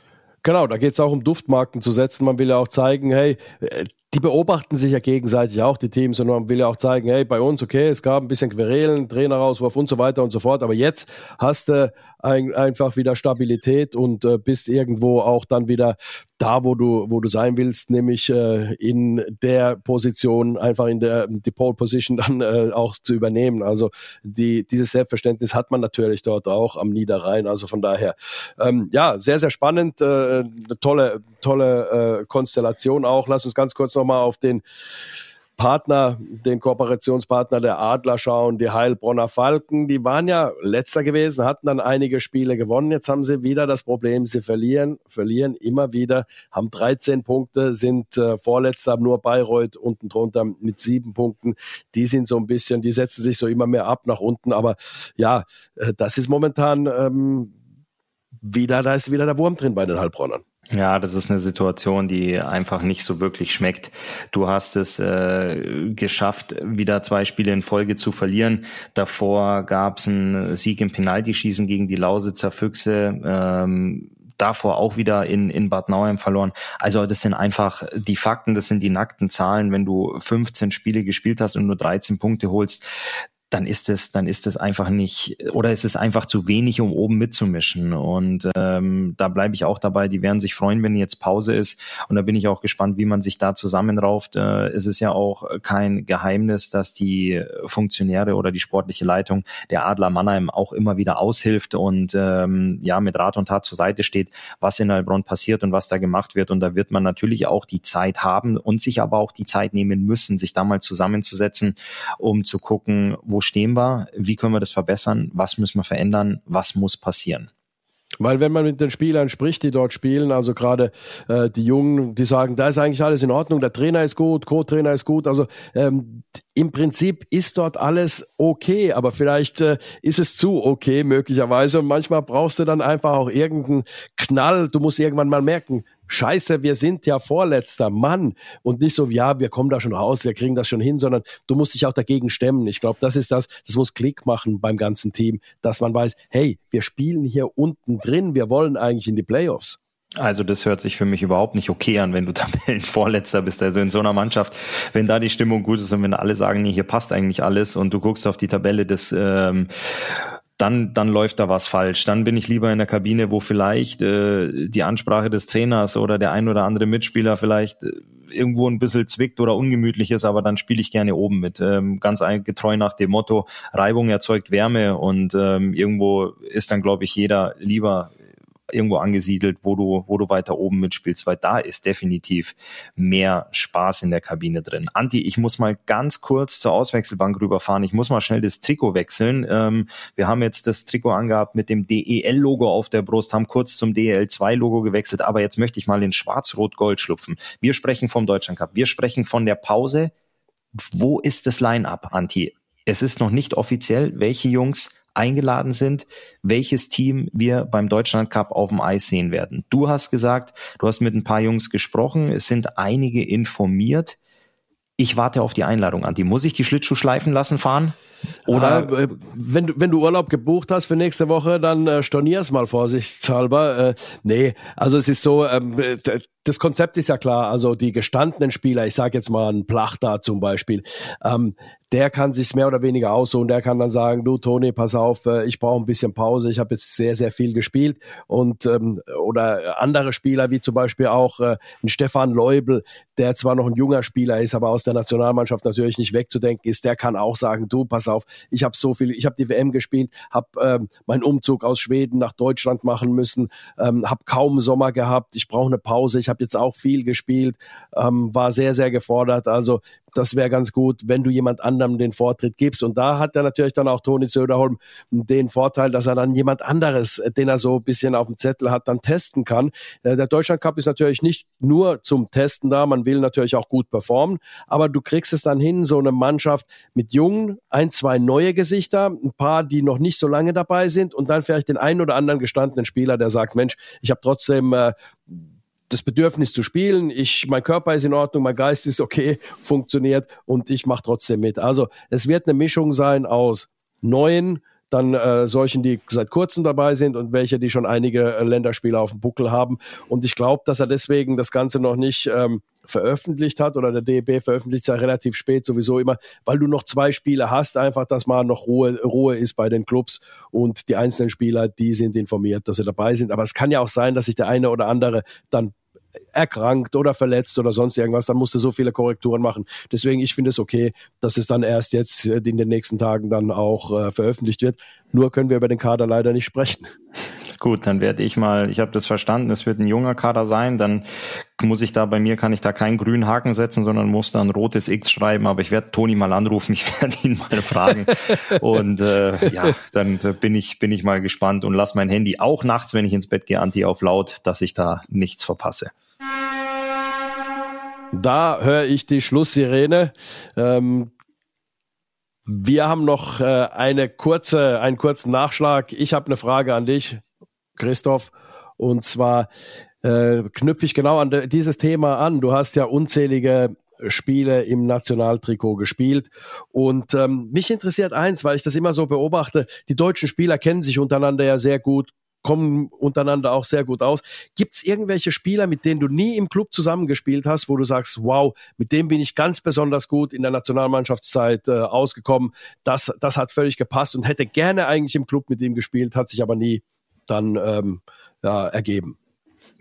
Genau, da geht es auch um Duftmarken zu setzen. Man will ja auch zeigen, hey, äh, die beobachten sich ja gegenseitig auch, die Teams, und man will ja auch zeigen, hey, bei uns, okay, es gab ein bisschen Querelen, Trainerauswurf und so weiter und so fort, aber jetzt hast du ein, einfach wieder Stabilität und äh, bist irgendwo auch dann wieder da, wo du, wo du sein willst, nämlich äh, in der Position, einfach in der die Pole Position dann äh, auch zu übernehmen. Also die, dieses Selbstverständnis hat man natürlich dort auch am Niederrhein. Also von daher, ähm, ja, sehr, sehr spannend, äh, eine tolle, tolle äh, Konstellation auch. Lass uns ganz kurz nochmal auf den Partner, den Kooperationspartner der Adler schauen, die Heilbronner Falken, die waren ja letzter gewesen, hatten dann einige Spiele gewonnen. Jetzt haben sie wieder das Problem, sie verlieren, verlieren immer wieder, haben 13 Punkte, sind äh, vorletzter, haben nur Bayreuth unten drunter mit sieben Punkten. Die sind so ein bisschen, die setzen sich so immer mehr ab nach unten. Aber ja, äh, das ist momentan ähm, wieder, da ist wieder der Wurm drin bei den Heilbronnern. Ja, das ist eine Situation, die einfach nicht so wirklich schmeckt. Du hast es äh, geschafft, wieder zwei Spiele in Folge zu verlieren. Davor gab es einen Sieg im Penaltyschießen gegen die Lausitzer Füchse. Ähm, davor auch wieder in, in Bad Nauheim verloren. Also das sind einfach die Fakten, das sind die nackten Zahlen. Wenn du 15 Spiele gespielt hast und nur 13 Punkte holst, dann ist es, dann ist es einfach nicht, oder ist es einfach zu wenig, um oben mitzumischen. Und ähm, da bleibe ich auch dabei. Die werden sich freuen, wenn jetzt Pause ist. Und da bin ich auch gespannt, wie man sich da zusammenrauft. Äh, es ist ja auch kein Geheimnis, dass die Funktionäre oder die sportliche Leitung der Adler Mannheim auch immer wieder aushilft und ähm, ja mit Rat und Tat zur Seite steht, was in Heilbronn passiert und was da gemacht wird. Und da wird man natürlich auch die Zeit haben und sich aber auch die Zeit nehmen müssen, sich da mal zusammenzusetzen, um zu gucken, wo stehen wir, wie können wir das verbessern, was müssen wir verändern, was muss passieren. Weil wenn man mit den Spielern spricht, die dort spielen, also gerade äh, die Jungen, die sagen, da ist eigentlich alles in Ordnung, der Trainer ist gut, Co-Trainer ist gut, also ähm, im Prinzip ist dort alles okay, aber vielleicht äh, ist es zu okay möglicherweise und manchmal brauchst du dann einfach auch irgendeinen Knall, du musst irgendwann mal merken, Scheiße, wir sind ja vorletzter Mann und nicht so, ja, wir kommen da schon raus, wir kriegen das schon hin, sondern du musst dich auch dagegen stemmen. Ich glaube, das ist das, das muss Klick machen beim ganzen Team, dass man weiß, hey, wir spielen hier unten drin, wir wollen eigentlich in die Playoffs. Also das hört sich für mich überhaupt nicht okay an, wenn du Tabellenvorletzter bist. Also in so einer Mannschaft, wenn da die Stimmung gut ist und wenn alle sagen, nee, hier passt eigentlich alles und du guckst auf die Tabelle des ähm, dann, dann läuft da was falsch. Dann bin ich lieber in der Kabine, wo vielleicht äh, die Ansprache des Trainers oder der ein oder andere Mitspieler vielleicht äh, irgendwo ein bisschen zwickt oder ungemütlich ist, aber dann spiele ich gerne oben mit. Ähm, ganz getreu nach dem Motto, Reibung erzeugt Wärme und ähm, irgendwo ist dann, glaube ich, jeder lieber irgendwo angesiedelt, wo du, wo du weiter oben mitspielst, weil da ist definitiv mehr Spaß in der Kabine drin. Anti, ich muss mal ganz kurz zur Auswechselbank rüberfahren. Ich muss mal schnell das Trikot wechseln. Ähm, wir haben jetzt das Trikot angehabt mit dem DEL-Logo auf der Brust, haben kurz zum DEL2-Logo gewechselt, aber jetzt möchte ich mal in Schwarz-Rot-Gold schlupfen. Wir sprechen vom Deutschland Cup. Wir sprechen von der Pause. Wo ist das Line-Up, Anti? Es ist noch nicht offiziell, welche Jungs eingeladen sind, welches Team wir beim Deutschland Cup auf dem Eis sehen werden. Du hast gesagt, du hast mit ein paar Jungs gesprochen, es sind einige informiert. Ich warte auf die Einladung, Anti. Muss ich die Schlittschuh schleifen lassen fahren? Oder ah, wenn, du, wenn du Urlaub gebucht hast für nächste Woche, dann äh, stornier's mal vorsichtshalber. Äh, nee, also es ist so, ähm, das Konzept ist ja klar. Also die gestandenen Spieler, ich sage jetzt mal ein Plachter zum Beispiel, ähm, der kann sich mehr oder weniger aussuchen. Der kann dann sagen, du Toni, pass auf, äh, ich brauche ein bisschen Pause. Ich habe jetzt sehr, sehr viel gespielt. Und ähm, oder andere Spieler, wie zum Beispiel auch äh, ein Stefan Leubel, der zwar noch ein junger Spieler ist, aber aus der Nationalmannschaft natürlich nicht wegzudenken ist, der kann auch sagen, du, pass auf, ich habe so viel, ich habe die WM gespielt, habe ähm, meinen Umzug aus Schweden nach Deutschland machen müssen, ähm, habe kaum Sommer gehabt, ich brauche eine Pause, ich habe jetzt auch viel gespielt, ähm, war sehr, sehr gefordert. Also das wäre ganz gut, wenn du jemand anderem den Vortritt gibst. Und da hat er natürlich dann auch Toni Söderholm den Vorteil, dass er dann jemand anderes, den er so ein bisschen auf dem Zettel hat, dann testen kann. Äh, der Deutschland Cup ist natürlich nicht nur zum Testen da, man will natürlich auch gut performen, aber du kriegst es dann hin, so eine Mannschaft mit jungen, ein, zwei neue Gesichter, ein paar, die noch nicht so lange dabei sind und dann vielleicht den einen oder anderen gestandenen Spieler, der sagt, Mensch, ich habe trotzdem äh, das Bedürfnis zu spielen. Ich, mein Körper ist in Ordnung, mein Geist ist okay, funktioniert und ich mache trotzdem mit. Also es wird eine Mischung sein aus neuen, dann äh, solchen, die seit kurzem dabei sind und welche, die schon einige äh, Länderspiele auf dem Buckel haben. Und ich glaube, dass er deswegen das Ganze noch nicht ähm, veröffentlicht hat oder der DEB veröffentlicht es ja relativ spät sowieso immer, weil du noch zwei Spiele hast, einfach, dass mal noch Ruhe, Ruhe ist bei den Clubs und die einzelnen Spieler, die sind informiert, dass sie dabei sind. Aber es kann ja auch sein, dass sich der eine oder andere dann erkrankt oder verletzt oder sonst irgendwas, dann musst du so viele Korrekturen machen. Deswegen, ich finde es okay, dass es dann erst jetzt äh, in den nächsten Tagen dann auch äh, veröffentlicht wird. Nur können wir über den Kader leider nicht sprechen. gut, dann werde ich mal, ich habe das verstanden, es wird ein junger Kader sein, dann muss ich da bei mir, kann ich da keinen grünen Haken setzen, sondern muss da ein rotes X schreiben, aber ich werde Toni mal anrufen, ich werde ihn mal fragen und äh, ja, dann bin ich, bin ich mal gespannt und lass mein Handy auch nachts, wenn ich ins Bett gehe, anti auf laut, dass ich da nichts verpasse. Da höre ich die Schlusssirene. Ähm, wir haben noch äh, eine kurze, einen kurzen Nachschlag. Ich habe eine Frage an dich, Christoph. Und zwar äh, knüpfe ich genau an dieses Thema an. Du hast ja unzählige Spiele im Nationaltrikot gespielt. Und ähm, mich interessiert eins, weil ich das immer so beobachte, die deutschen Spieler kennen sich untereinander ja sehr gut, kommen untereinander auch sehr gut aus. Gibt es irgendwelche Spieler, mit denen du nie im Club zusammengespielt hast, wo du sagst, wow, mit dem bin ich ganz besonders gut in der Nationalmannschaftszeit äh, ausgekommen. Das, das hat völlig gepasst und hätte gerne eigentlich im Club mit ihm gespielt, hat sich aber nie dann ähm, ja, ergeben.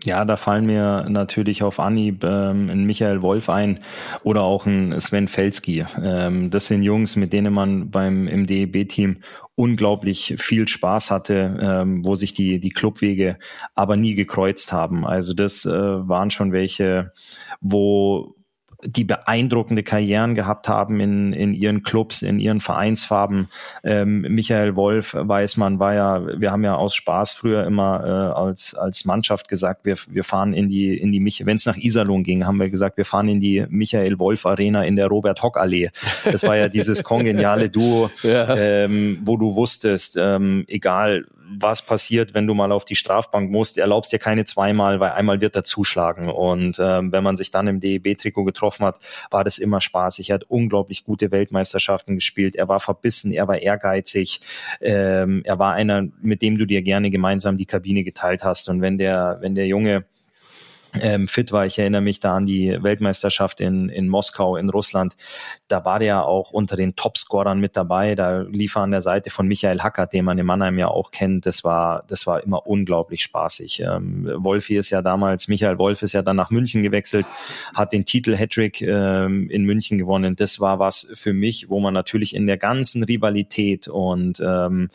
Ja, da fallen mir natürlich auf Anhieb ähm, ein Michael Wolf ein oder auch ein Sven Felski. Ähm, das sind Jungs, mit denen man beim im DEB-Team unglaublich viel Spaß hatte, ähm, wo sich die die Clubwege aber nie gekreuzt haben. Also das äh, waren schon welche, wo die beeindruckende Karrieren gehabt haben in, in ihren Clubs, in ihren Vereinsfarben. Ähm, Michael Wolf, weiß man, war ja, wir haben ja aus Spaß früher immer äh, als, als Mannschaft gesagt, wir, wir fahren in die, in die wenn es nach Iserlohn ging, haben wir gesagt, wir fahren in die Michael Wolf Arena in der Robert Hock Allee. Das war ja dieses kongeniale Duo, ja. ähm, wo du wusstest, ähm, egal was passiert, wenn du mal auf die Strafbank musst. Erlaubst dir keine zweimal, weil einmal wird er zuschlagen. Und ähm, wenn man sich dann im DEB-Trikot getroffen hat, war das immer spaßig. Er hat unglaublich gute Weltmeisterschaften gespielt. Er war verbissen, er war ehrgeizig. Ähm, er war einer, mit dem du dir gerne gemeinsam die Kabine geteilt hast. Und wenn der, wenn der Junge ähm, fit war. Ich erinnere mich da an die Weltmeisterschaft in, in Moskau in Russland. Da war der auch unter den Topscorern mit dabei. Da lief er an der Seite von Michael Hackert, den man in Mannheim ja auch kennt. Das war, das war immer unglaublich spaßig. Ähm, Wolfi ist ja damals, Michael Wolf ist ja dann nach München gewechselt, hat den Titel Hattrick ähm, in München gewonnen. Das war was für mich, wo man natürlich in der ganzen Rivalität und ähm,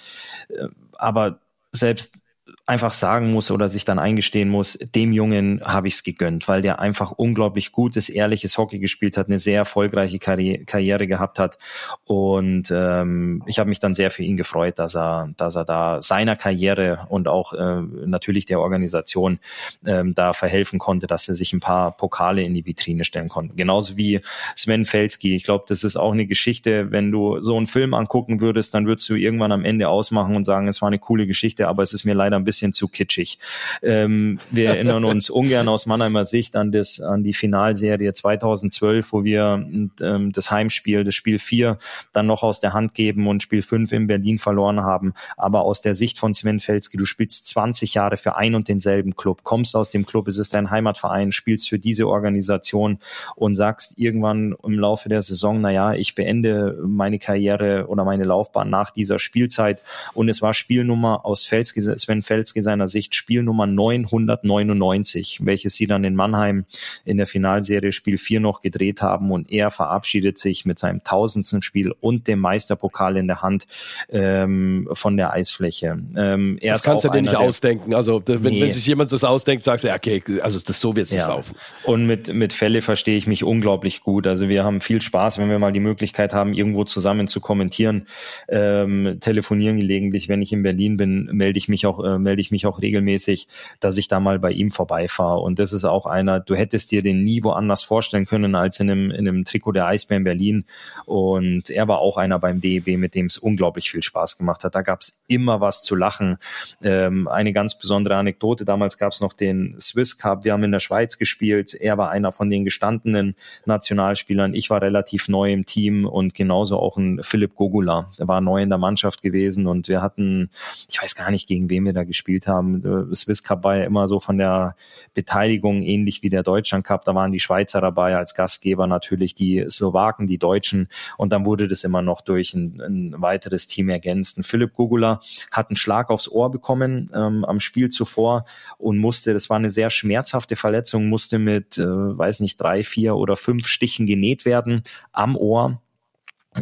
äh, aber selbst einfach sagen muss oder sich dann eingestehen muss, dem Jungen habe ich es gegönnt, weil der einfach unglaublich gutes, ehrliches Hockey gespielt hat, eine sehr erfolgreiche Karri Karriere gehabt hat. Und ähm, ich habe mich dann sehr für ihn gefreut, dass er, dass er da seiner Karriere und auch äh, natürlich der Organisation ähm, da verhelfen konnte, dass er sich ein paar Pokale in die Vitrine stellen konnte. Genauso wie Sven Felski. Ich glaube, das ist auch eine Geschichte, wenn du so einen Film angucken würdest, dann würdest du irgendwann am Ende ausmachen und sagen, es war eine coole Geschichte, aber es ist mir leider ein bisschen zu kitschig. Ähm, wir erinnern uns ungern aus Mannheimer Sicht an, das, an die Finalserie 2012, wo wir ähm, das Heimspiel, das Spiel 4, dann noch aus der Hand geben und Spiel 5 in Berlin verloren haben. Aber aus der Sicht von Sven Felski, du spielst 20 Jahre für ein und denselben Club, kommst aus dem Club, es ist dein Heimatverein, spielst für diese Organisation und sagst irgendwann im Laufe der Saison, naja, ich beende meine Karriere oder meine Laufbahn nach dieser Spielzeit. Und es war Spielnummer aus Felski, Sven Felski seiner Sicht Spielnummer 999, welches sie dann in Mannheim in der Finalserie Spiel 4 noch gedreht haben und er verabschiedet sich mit seinem tausendsten Spiel und dem Meisterpokal in der Hand ähm, von der Eisfläche. Ähm, das kannst du dir nicht ausdenken. Also wenn, nee. wenn, sich jemand das ausdenkt, sagst du, ja, okay, also das so wird es ja. nicht laufen. Und mit, mit Fälle verstehe ich mich unglaublich gut. Also wir haben viel Spaß, wenn wir mal die Möglichkeit haben, irgendwo zusammen zu kommentieren, ähm, telefonieren gelegentlich. Wenn ich in Berlin bin, melde ich mich auch, äh, melde ich mich mich auch regelmäßig, dass ich da mal bei ihm vorbeifahre. Und das ist auch einer, du hättest dir den nie woanders vorstellen können als in einem, in einem Trikot der Eisbären Berlin. Und er war auch einer beim DEB, mit dem es unglaublich viel Spaß gemacht hat. Da gab es immer was zu lachen. Ähm, eine ganz besondere Anekdote, damals gab es noch den Swiss Cup. Wir haben in der Schweiz gespielt. Er war einer von den gestandenen Nationalspielern. Ich war relativ neu im Team und genauso auch ein Philipp Gogula. Der war neu in der Mannschaft gewesen und wir hatten, ich weiß gar nicht, gegen wen wir da gespielt gespielt haben. Der Swiss Cup war ja immer so von der Beteiligung ähnlich wie der Deutschland Cup. Da waren die Schweizer dabei als Gastgeber natürlich, die Slowaken, die Deutschen und dann wurde das immer noch durch ein, ein weiteres Team ergänzt. Und Philipp Gugula hat einen Schlag aufs Ohr bekommen ähm, am Spiel zuvor und musste, das war eine sehr schmerzhafte Verletzung, musste mit, äh, weiß nicht, drei, vier oder fünf Stichen genäht werden am Ohr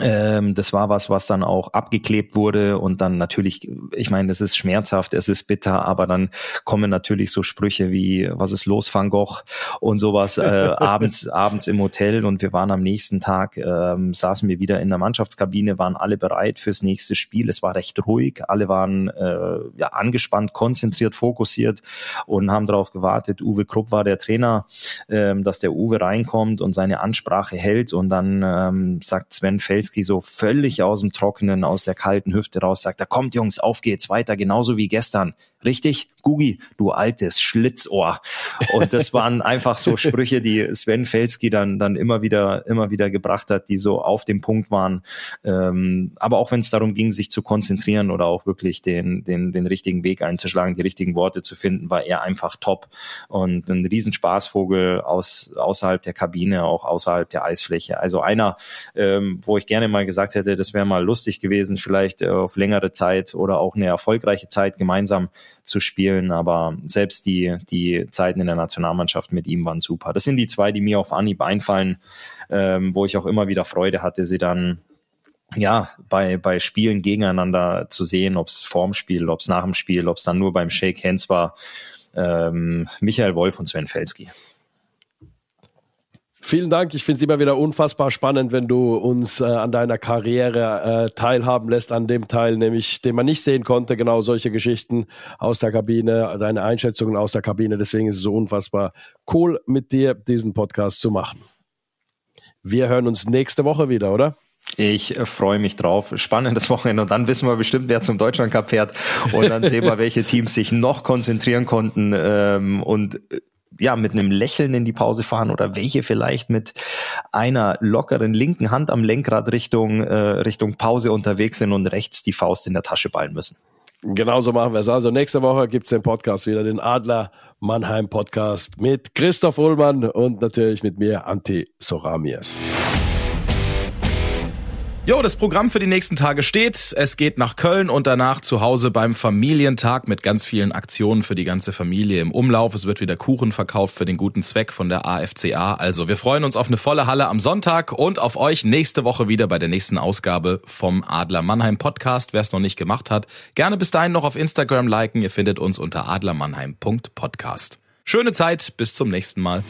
Ähm, das war was, was dann auch abgeklebt wurde und dann natürlich, ich meine, es ist schmerzhaft, es ist bitter, aber dann kommen natürlich so Sprüche wie, was ist los, Van Gogh und sowas äh, abends, abends im Hotel und wir waren am nächsten Tag, ähm, saßen wir wieder in der Mannschaftskabine, waren alle bereit fürs nächste Spiel. Es war recht ruhig, alle waren äh, ja, angespannt, konzentriert, fokussiert und haben darauf gewartet. Uwe Krupp war der Trainer, ähm, dass der Uwe reinkommt und seine Ansprache hält und dann ähm, sagt Sven Feld, Nowitzki so völlig aus dem Trockenen, aus der kalten Hüfte raus sagt, da kommt Jungs, auf geht's weiter, genauso wie gestern. Richtig? Gugi, du altes Schlitzohr. Und das waren einfach so Sprüche, die Sven Felski dann, dann immer wieder, immer wieder gebracht hat, die so auf dem Punkt waren. Ähm, aber auch wenn es darum ging, sich zu konzentrieren oder auch wirklich den, den, den richtigen Weg einzuschlagen, die richtigen Worte zu finden, war er einfach top. Und ein Riesenspaßvogel aus, außerhalb der Kabine, auch außerhalb der Eisfläche. Also einer, ähm, wo ich gerne mal gesagt hätte, das wäre mal lustig gewesen, vielleicht äh, auf längere Zeit oder auch eine erfolgreiche Zeit gemeinsam zu spielen. Aber selbst die, die Zeiten in der Nationalmannschaft mit ihm waren super. Das sind die zwei, die mir auf Anhieb einfallen, ähm, wo ich auch immer wieder Freude hatte, sie dann ja, bei, bei Spielen gegeneinander zu sehen, ob es vorm Spiel, ob es nach dem Spiel, ob es dann nur beim Shake Hands war. Ähm, Michael Wolf und Sven Felski. Vielen Dank. Ich finde es immer wieder unfassbar spannend, wenn du uns äh, an deiner Karriere äh, teilhaben lässt, an dem Teil, nämlich den man nicht sehen konnte, genau solche Geschichten aus der Kabine, deine Einschätzungen aus der Kabine. Deswegen ist es so unfassbar cool, mit dir diesen Podcast zu machen. Wir hören uns nächste Woche wieder, oder? Ich äh, freue mich drauf. Spannendes Wochenende. Und dann wissen wir bestimmt, wer zum Deutschland Cup fährt. Und dann sehen wir, welche Teams sich noch konzentrieren konnten ähm, und äh, ja, mit einem Lächeln in die Pause fahren oder welche vielleicht mit einer lockeren linken Hand am Lenkrad Richtung, äh, Richtung Pause unterwegs sind und rechts die Faust in der Tasche ballen müssen. Genauso machen wir es. Also nächste Woche gibt's den Podcast wieder, den Adler Mannheim Podcast mit Christoph Ullmann und natürlich mit mir, Anti Soramias. Jo, das Programm für die nächsten Tage steht. Es geht nach Köln und danach zu Hause beim Familientag mit ganz vielen Aktionen für die ganze Familie im Umlauf. Es wird wieder Kuchen verkauft für den guten Zweck von der AFCA. Also wir freuen uns auf eine volle Halle am Sonntag und auf euch nächste Woche wieder bei der nächsten Ausgabe vom Adler Mannheim Podcast. Wer es noch nicht gemacht hat, gerne bis dahin noch auf Instagram liken. Ihr findet uns unter adlermannheim.podcast. Schöne Zeit, bis zum nächsten Mal.